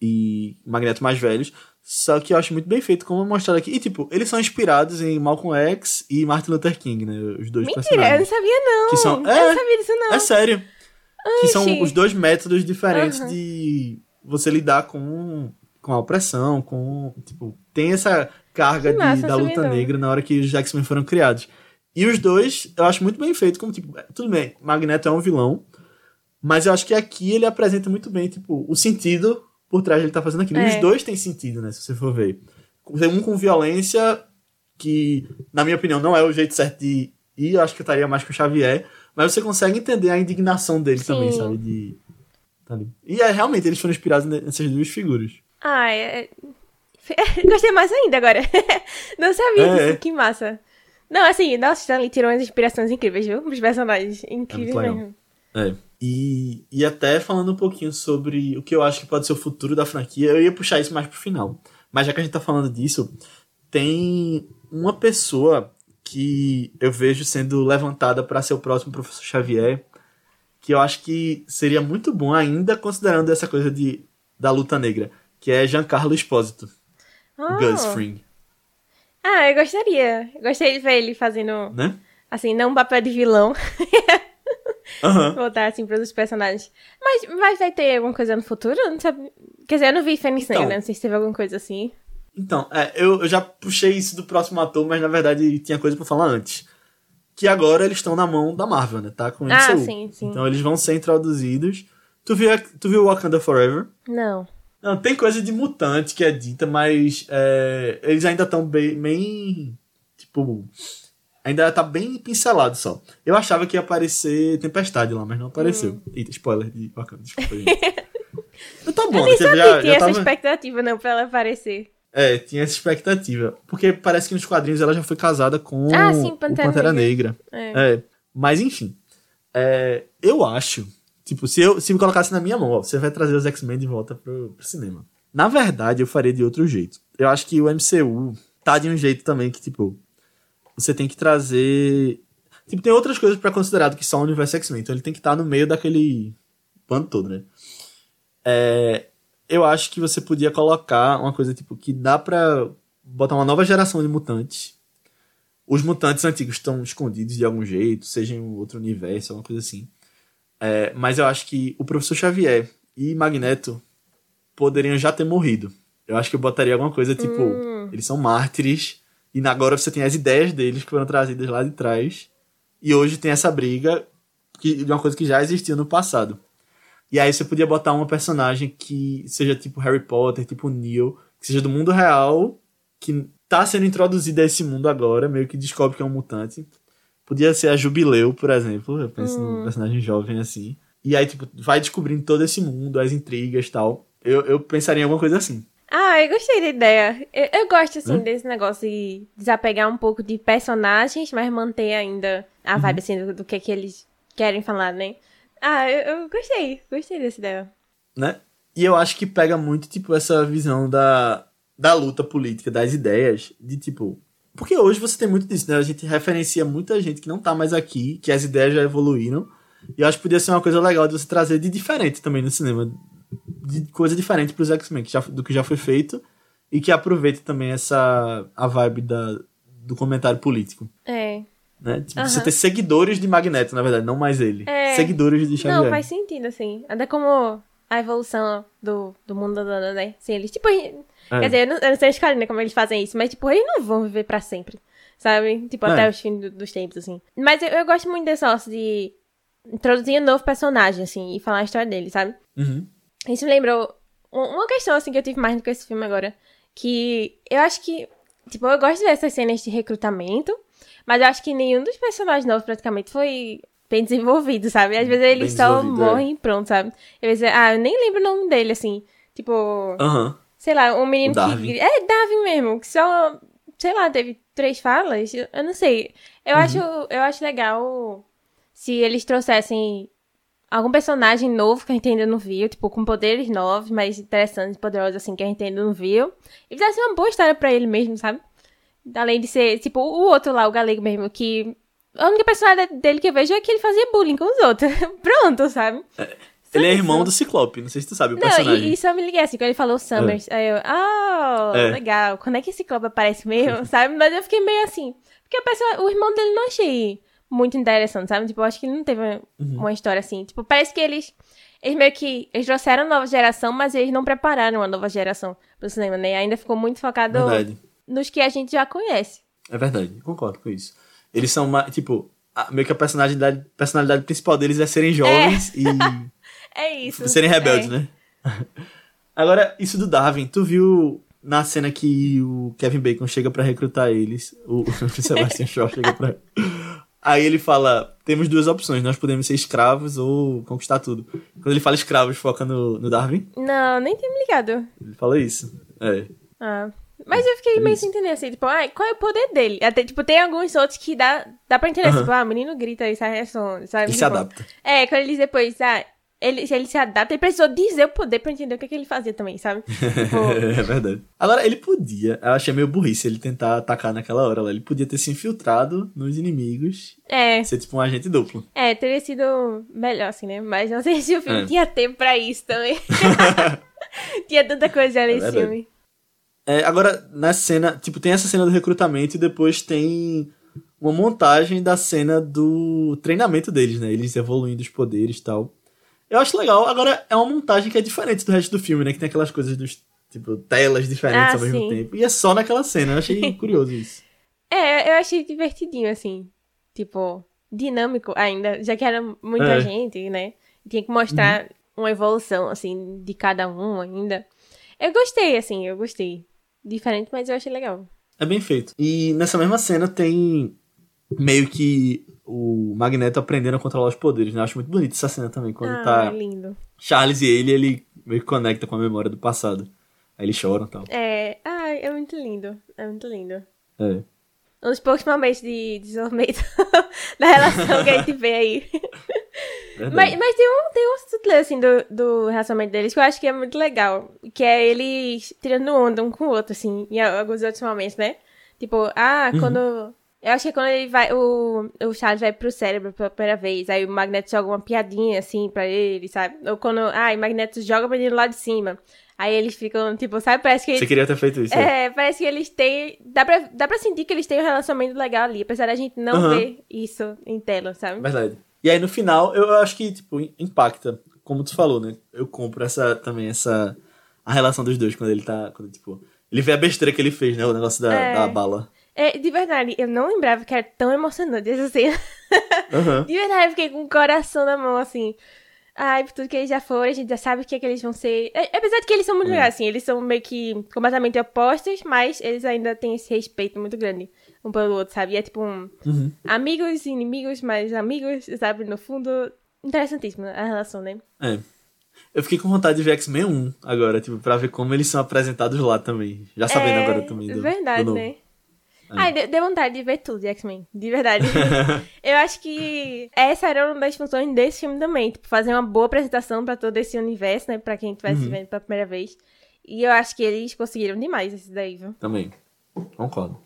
Speaker 1: e Magneto mais velhos. Só que eu acho muito bem feito como é mostrado aqui. E, tipo, eles são inspirados em Malcolm X e Martin Luther King, né? Os dois
Speaker 2: Mentira, eu não
Speaker 1: personagens.
Speaker 2: sabia não.
Speaker 1: Que são-
Speaker 2: Eu
Speaker 1: é,
Speaker 2: não sabia disso não.
Speaker 1: É sério. Que são os dois métodos diferentes
Speaker 2: Aham.
Speaker 1: de você lidar com, com a opressão, com. Tipo, tem essa carga de-
Speaker 2: massa,
Speaker 1: da luta negra na hora que os X-Men foram criados. E os dois, eu acho muito bem feito, como, tipo, é, tudo bem, Magneto é um vilão, mas eu acho que aqui ele apresenta muito bem, tipo, o sentido por trás de ele tá fazendo aquilo. E
Speaker 2: É.
Speaker 1: os dois têm sentido, né, se você for ver. Um com violência, que, na minha opinião, não é o jeito certo de ir, eu acho que eu estaria mais com o Xavier, mas você consegue entender a indignação dele
Speaker 2: Sim.
Speaker 1: também, sabe? De, tá. E é, realmente, eles foram inspirados nessas duas figuras.
Speaker 2: Ah, é... Gostei mais ainda agora. não sabia
Speaker 1: É,
Speaker 2: disso,
Speaker 1: é.
Speaker 2: que massa. Não, assim, nossa, Stanley tirou umas inspirações incríveis, viu? Os personagens incríveis
Speaker 1: legal.
Speaker 2: mesmo.
Speaker 1: É. E, e até falando um pouquinho sobre o que eu acho que pode ser o futuro da franquia, eu ia puxar isso mais pro final. Mas já que a gente tá falando disso, tem uma pessoa que eu vejo sendo levantada para ser o próximo professor Xavier, que eu acho que seria muito bom ainda considerando essa coisa de da luta negra, que é Giancarlo Espósito,
Speaker 2: Ah.
Speaker 1: Gus Fring,
Speaker 2: Ah, eu gostaria. Eu gostaria de ver ele fazendo,
Speaker 1: né?
Speaker 2: assim, não um papel de vilão.
Speaker 1: Aham.
Speaker 2: Voltar, assim, para os personagens. Mas, mas vai ter alguma coisa no futuro? Não sabe... Quer dizer, eu não vi Fênix
Speaker 1: Então.
Speaker 2: Negra, não sei se teve alguma coisa assim.
Speaker 1: Então, é, eu, eu já puxei isso do próximo ator, mas na verdade tinha coisa pra falar antes. Que agora eles estão na mão da Marvel, né? Tá com o
Speaker 2: Ah,
Speaker 1: MCU.
Speaker 2: sim, sim.
Speaker 1: Então eles vão ser introduzidos. Tu viu, tu viu Wakanda Forever?
Speaker 2: Não.
Speaker 1: Não, tem coisa de mutante que é dita, mas é, eles ainda estão bem, bem. Tipo. Ainda tá bem pincelado só. Eu achava que ia aparecer Tempestade lá, mas não apareceu.
Speaker 2: Hum.
Speaker 1: Eita, spoiler de Wakanda, desculpa, gente. tá bom,
Speaker 2: Eu nem
Speaker 1: você
Speaker 2: sabia
Speaker 1: já,
Speaker 2: que tinha
Speaker 1: já
Speaker 2: essa
Speaker 1: tava...
Speaker 2: expectativa, não, pra ela aparecer.
Speaker 1: É, tinha essa expectativa. Porque parece que nos quadrinhos ela já foi casada com
Speaker 2: Ah, sim, Pantera
Speaker 1: Pantera Negra.
Speaker 2: É.
Speaker 1: É. Mas enfim. É, eu acho. Tipo, se, eu, se me colocasse na minha mão, ó, você vai trazer os X-Men de volta pro, pro cinema. Na verdade, eu faria de outro jeito. Eu acho que o MCU tá de um jeito também que, tipo, você tem que trazer. Tipo, tem outras coisas pra considerar do que só o universo X-Men. Então ele tem que estar no meio daquele bando todo, né? É, eu acho que você podia colocar uma coisa tipo que dá pra botar uma nova geração de mutantes. Os mutantes antigos estão escondidos de algum jeito, seja em outro universo, alguma coisa assim. É, mas eu acho que o professor Xavier e Magneto poderiam já ter morrido. Eu acho que eu botaria alguma coisa tipo, eles são mártires e agora você tem as ideias deles que foram trazidas lá de trás. E hoje tem essa briga que, de uma coisa que já existia no passado. E aí você podia botar uma personagem que seja tipo Harry Potter, tipo Neo, que seja do mundo real, que tá sendo introduzida a esse mundo agora, meio que descobre que é um mutante. Podia ser a Jubileu, por exemplo, eu penso num personagem jovem assim. E aí, tipo, vai descobrindo todo esse mundo, as intrigas e tal. Eu, eu pensaria em alguma coisa assim.
Speaker 2: Ah, eu gostei da ideia. Eu, eu gosto, assim,
Speaker 1: Hum?
Speaker 2: desse negócio de desapegar um pouco de personagens, mas manter ainda a vibe,
Speaker 1: Uhum.
Speaker 2: assim, do, do que, que eles querem falar, né? Ah, eu, eu gostei. Gostei dessa ideia.
Speaker 1: né? E eu acho que pega muito, tipo, essa visão da, da luta política, das ideias, de tipo. Porque hoje você tem muito disso, né? A gente referencia muita gente que não tá mais aqui, que as ideias já evoluíram. E eu acho que podia ser uma coisa legal de você trazer de diferente também no cinema. De coisa diferente pros X-Men, do que já foi feito. E que aproveite também essa. a vibe da, do comentário político.
Speaker 2: É.
Speaker 1: Né? Tipo,
Speaker 2: Aham.
Speaker 1: Você ter seguidores de Magneto, na verdade, não mais ele.
Speaker 2: É.
Speaker 1: Seguidores de Xavier.
Speaker 2: Não, faz sentido, assim. Até como a evolução do, do mundo né? Assim, eles, tipo,
Speaker 1: É.
Speaker 2: quer dizer, eu não, eu não sei escala, né, como eles fazem isso, mas, tipo, eles não vão viver pra sempre, sabe? Tipo,
Speaker 1: É.
Speaker 2: até os fins do- dos tempos, assim. Mas eu, eu gosto muito desse negócio de introduzir um novo personagem, assim, e falar a história dele, sabe?
Speaker 1: Uhum.
Speaker 2: Isso me lembrou um- uma questão, assim, que eu tive mais com esse filme agora. Que eu acho que, tipo, eu gosto dessas cenas de recrutamento, mas eu acho que nenhum dos personagens novos praticamente foi bem desenvolvido, sabe? Às vezes eles só
Speaker 1: é.
Speaker 2: morrem e pronto, sabe? Às vezes, ah, eu nem lembro o nome dele, assim. Tipo,
Speaker 1: Aham.
Speaker 2: Sei lá, um menino que. É, Darwin mesmo, que só, sei lá, teve três falas. Eu, não sei. Eu,
Speaker 1: Uhum.
Speaker 2: acho, eu acho legal se eles trouxessem algum personagem novo que a gente ainda não viu, tipo, com poderes novos, mas interessantes, poderosos, assim, que a gente ainda não viu. E fizesse uma boa história pra ele mesmo, sabe? Além de ser, tipo, o outro lá, o galego mesmo, que. A única personalidade dele que eu vejo é que ele fazia bullying com os outros. Pronto, sabe?
Speaker 1: Ele é irmão do Ciclope, não sei se tu sabe o
Speaker 2: Não,
Speaker 1: personagem.
Speaker 2: e, e só me liguei assim, quando ele falou Summers. Aí eu, ah,
Speaker 1: É.
Speaker 2: legal. Quando é que clube aparece mesmo, sabe? Mas eu fiquei meio assim. Porque a pessoa, o irmão dele não achei muito interessante, sabe? Tipo, eu acho que ele não teve
Speaker 1: Uhum.
Speaker 2: uma história assim. Tipo, parece que eles. Eles meio que. Eles trouxeram uma nova geração, mas eles não prepararam uma nova geração pro cinema, né? Ainda ficou muito focado
Speaker 1: Verdade.
Speaker 2: nos que a gente já conhece.
Speaker 1: É verdade, concordo com isso. Eles são mais, tipo, meio que a personalidade, personalidade principal deles é serem jovens e
Speaker 2: É isso.
Speaker 1: serem rebeldes,
Speaker 2: é.
Speaker 1: né? Agora, isso do Darwin, tu viu na cena que o Kevin Bacon chega pra recrutar eles, o, o Sebastian Shaw chega pra... Aí ele fala, temos duas opções, nós podemos ser escravos ou conquistar tudo. Quando ele fala escravos, foca no, no Darwin,
Speaker 2: Não, nem tinha me ligado.
Speaker 1: ele fala isso. É.
Speaker 2: Ah. Mas eu fiquei meio
Speaker 1: Isso.
Speaker 2: sem entender, assim, tipo, ai, qual é o poder dele? Até, tipo, tem alguns outros que dá, dá pra entender,
Speaker 1: Aham.
Speaker 2: tipo, ah, o menino grita e sai responde, sabe?
Speaker 1: Ele se
Speaker 2: Tipo,
Speaker 1: adapta.
Speaker 2: É, quando ele diz depois, ah, ele, se ele se adapta, ele precisou dizer o poder pra entender o que, que ele fazia também, sabe? Tipo,
Speaker 1: é verdade. Agora, ele podia, eu achei meio burrice ele tentar atacar naquela hora lá. Ele podia ter se infiltrado nos inimigos,
Speaker 2: é,
Speaker 1: ser tipo um agente duplo.
Speaker 2: é, teria sido melhor, assim, né? Mas não sei se o filme
Speaker 1: É.
Speaker 2: tinha tempo pra isso também. tinha tanta coisa ali
Speaker 1: É
Speaker 2: nesse filme.
Speaker 1: É, agora, na cena, tipo, tem essa cena do recrutamento e depois tem uma montagem da cena do treinamento deles, né? Eles evoluindo os poderes e tal. Eu acho legal. Agora, é uma montagem que é diferente do resto do filme, né? Que tem aquelas coisas dos, tipo, telas diferentes
Speaker 2: Ah,
Speaker 1: ao mesmo
Speaker 2: sim.
Speaker 1: tempo. E é só naquela cena. Eu achei curioso isso.
Speaker 2: É, eu achei divertidinho, assim. Tipo, dinâmico ainda, já que era muita
Speaker 1: É.
Speaker 2: gente, né? Tinha que mostrar uma evolução, assim, de cada um ainda. Eu gostei, assim, eu gostei. Diferente, mas eu achei legal.
Speaker 1: É bem feito. E nessa mesma cena tem meio que o Magneto aprendendo a controlar os poderes, né? Eu acho muito bonito essa cena também. Quando
Speaker 2: ah,
Speaker 1: tá
Speaker 2: lindo.
Speaker 1: Charles e ele, ele meio que conecta com a memória do passado. Aí eles choram e tal.
Speaker 2: É, ai, é muito lindo. É muito lindo.
Speaker 1: É.
Speaker 2: Um dos poucos momentos de desenvolvimento da relação que a gente vê aí. Mas, mas tem um, tem um sutileza, assim, do, do relacionamento deles que eu acho que é muito legal. Que é eles tirando onda um com o outro, assim, em alguns outros momentos, né? Tipo, ah,
Speaker 1: Uhum.
Speaker 2: Eu acho que é quando ele vai... O, o Charles vai pro cérebro pela primeira vez. Aí o Magneto joga uma piadinha, assim, pra ele, sabe? Ou quando... Ah, o Magneto joga pra ele lá de cima. Aí eles ficam, tipo, sabe? Parece que...
Speaker 1: Você queria ter feito isso. né?
Speaker 2: É, parece que eles têm. Dá pra, dá pra sentir que eles têm um relacionamento legal ali, apesar da gente não
Speaker 1: Aham.
Speaker 2: ver isso em tela, sabe?
Speaker 1: Verdade. E aí no final, eu acho que, tipo, impacta. Como tu falou, né? Eu compro essa também, essa. A relação dos dois quando ele tá. Quando, tipo. Ele vê a besteira que ele fez, né? O negócio da,
Speaker 2: É.
Speaker 1: da bala.
Speaker 2: É, de verdade, eu não lembrava que era tão emocionante essa cena.
Speaker 1: Aham.
Speaker 2: De verdade, eu fiquei com o coração na mão, assim. Ai, por tudo que eles já foram, a gente já sabe o que é que eles vão ser. É, apesar de que eles são muito
Speaker 1: É.
Speaker 2: legais, assim, eles são meio que completamente opostos, mas eles ainda têm esse respeito muito grande um pelo outro, sabe? E é tipo um.
Speaker 1: Uhum.
Speaker 2: Amigos e inimigos, mas amigos, sabe? No fundo, interessantíssimo a relação, né?
Speaker 1: É. Eu fiquei com vontade de ver X-Men 1 agora, tipo, pra ver como eles são apresentados lá também. Já sabendo
Speaker 2: é,
Speaker 1: agora também do.
Speaker 2: Verdade,
Speaker 1: do
Speaker 2: né? Ai, deu, deu vontade de ver tudo de X-Men. De verdade. eu acho que essa era uma das funções desse filme também. Tipo, fazer uma boa apresentação pra todo esse universo, né? Pra quem estivesse
Speaker 1: Uhum.
Speaker 2: vendo pela primeira vez. E eu acho que eles conseguiram demais esse daí, viu?
Speaker 1: Também. Concordo.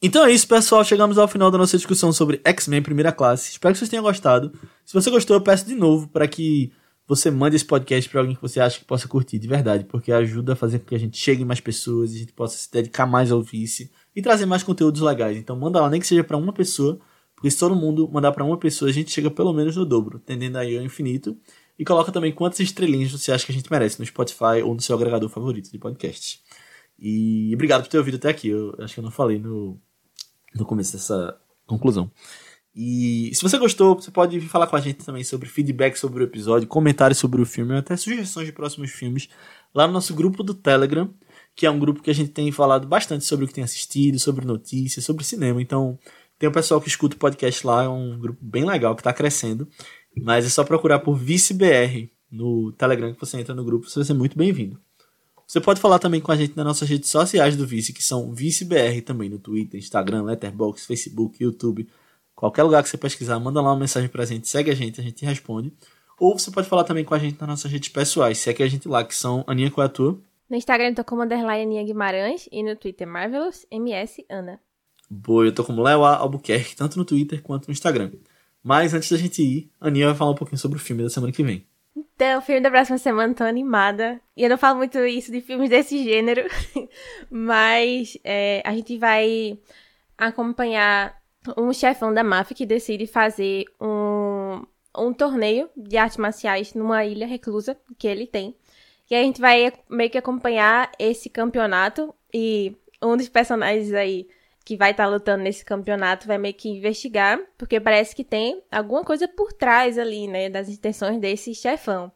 Speaker 1: Então é isso, pessoal. Chegamos ao final da nossa discussão sobre X-Men Primeira Classe. Espero que vocês tenham gostado. Se você gostou, eu peço de novo para que você mande esse podcast para alguém que você acha que possa curtir de verdade, porque ajuda a fazer com que a gente chegue mais pessoas, a gente possa se dedicar mais ao vice e trazer mais conteúdos legais. Então manda lá, nem que seja para uma pessoa, porque se todo mundo mandar para uma pessoa, a gente chega pelo menos no dobro, tendendo aí ao infinito. E coloca também quantas estrelinhas você acha que a gente merece no Spotify ou no seu agregador favorito de podcast. E obrigado por ter ouvido até aqui. Eu acho que eu não falei no, no começo dessa conclusão. E se você gostou, você pode falar com a gente também sobre feedback sobre o episódio, comentários sobre o filme, até sugestões de próximos filmes lá no nosso grupo do Telegram, que é um grupo que a gente tem falado bastante sobre o que tem assistido, sobre notícias, sobre cinema. Então, tem um pessoal que escuta o podcast lá, é um grupo bem legal que está crescendo. Mas é só procurar por ViceBR no Telegram que você entra no grupo, você vai ser muito bem-vindo. Você pode falar também com a gente nas nossas redes sociais do Vice, que são ViceBR também, no Twitter, Instagram, Letterboxd, Facebook, YouTube. Qualquer lugar que você pesquisar, manda lá uma mensagem pra gente, segue a gente, a gente responde. Ou você pode falar também com a gente nas nossas redes pessoais, segue a gente lá, que são Aninha, qual é a tua?
Speaker 2: No Instagram eu tô como underline Aninha Guimarães e no Twitter Marvelous MS Ana.
Speaker 1: Boa, eu tô como Léo Albuquerque, tanto no Twitter quanto no Instagram. Mas antes da gente ir, a Aninha vai falar um pouquinho sobre o filme da semana que vem.
Speaker 2: Então, o filme da próxima semana, tô animada. E eu não falo muito isso de filmes desse gênero, mas é, a gente vai acompanhar um chefão da máfia que decide fazer um, um torneio de artes marciais numa ilha reclusa que ele tem. E a gente vai meio que acompanhar esse campeonato e um dos personagens aí que vai estar tá lutando nesse campeonato vai meio que investigar, porque parece que tem alguma coisa por trás ali, né, das intenções desse chefão.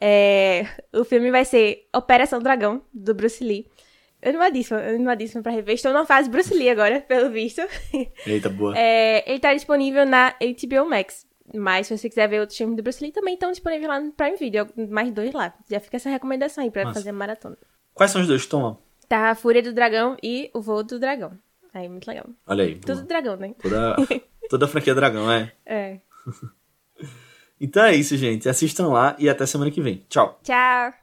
Speaker 2: É, o filme vai ser Operação Dragão, do Bruce Lee. Animadíssima, animadíssima pra rever. Estou na fase Bruce Lee agora, pelo visto.
Speaker 1: Eita, boa.
Speaker 2: É, ele tá disponível na HBO Max. Mas se você quiser ver outros filmes do Bruce Lee, também estão disponíveis lá no Prime Video. Mais dois lá. Já fica essa recomendação aí pra Nossa. fazer maratona.
Speaker 1: Quais são os dois lá?
Speaker 2: Tá a Fúria do Dragão e o Voo do Dragão. Aí, muito legal.
Speaker 1: Olha aí.
Speaker 2: Tudo dragão, né?
Speaker 1: Toda, toda a franquia dragão, é?
Speaker 2: É.
Speaker 1: então é isso, gente. Assistam lá e até semana que vem. Tchau.
Speaker 2: Tchau.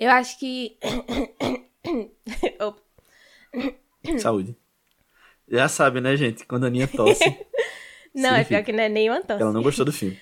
Speaker 2: Eu acho que.
Speaker 1: Saúde. Já sabe, né, gente? Quando a Aninha tosse.
Speaker 2: não, é pior que não é nem uma tosse.
Speaker 1: Ela não gostou do filme.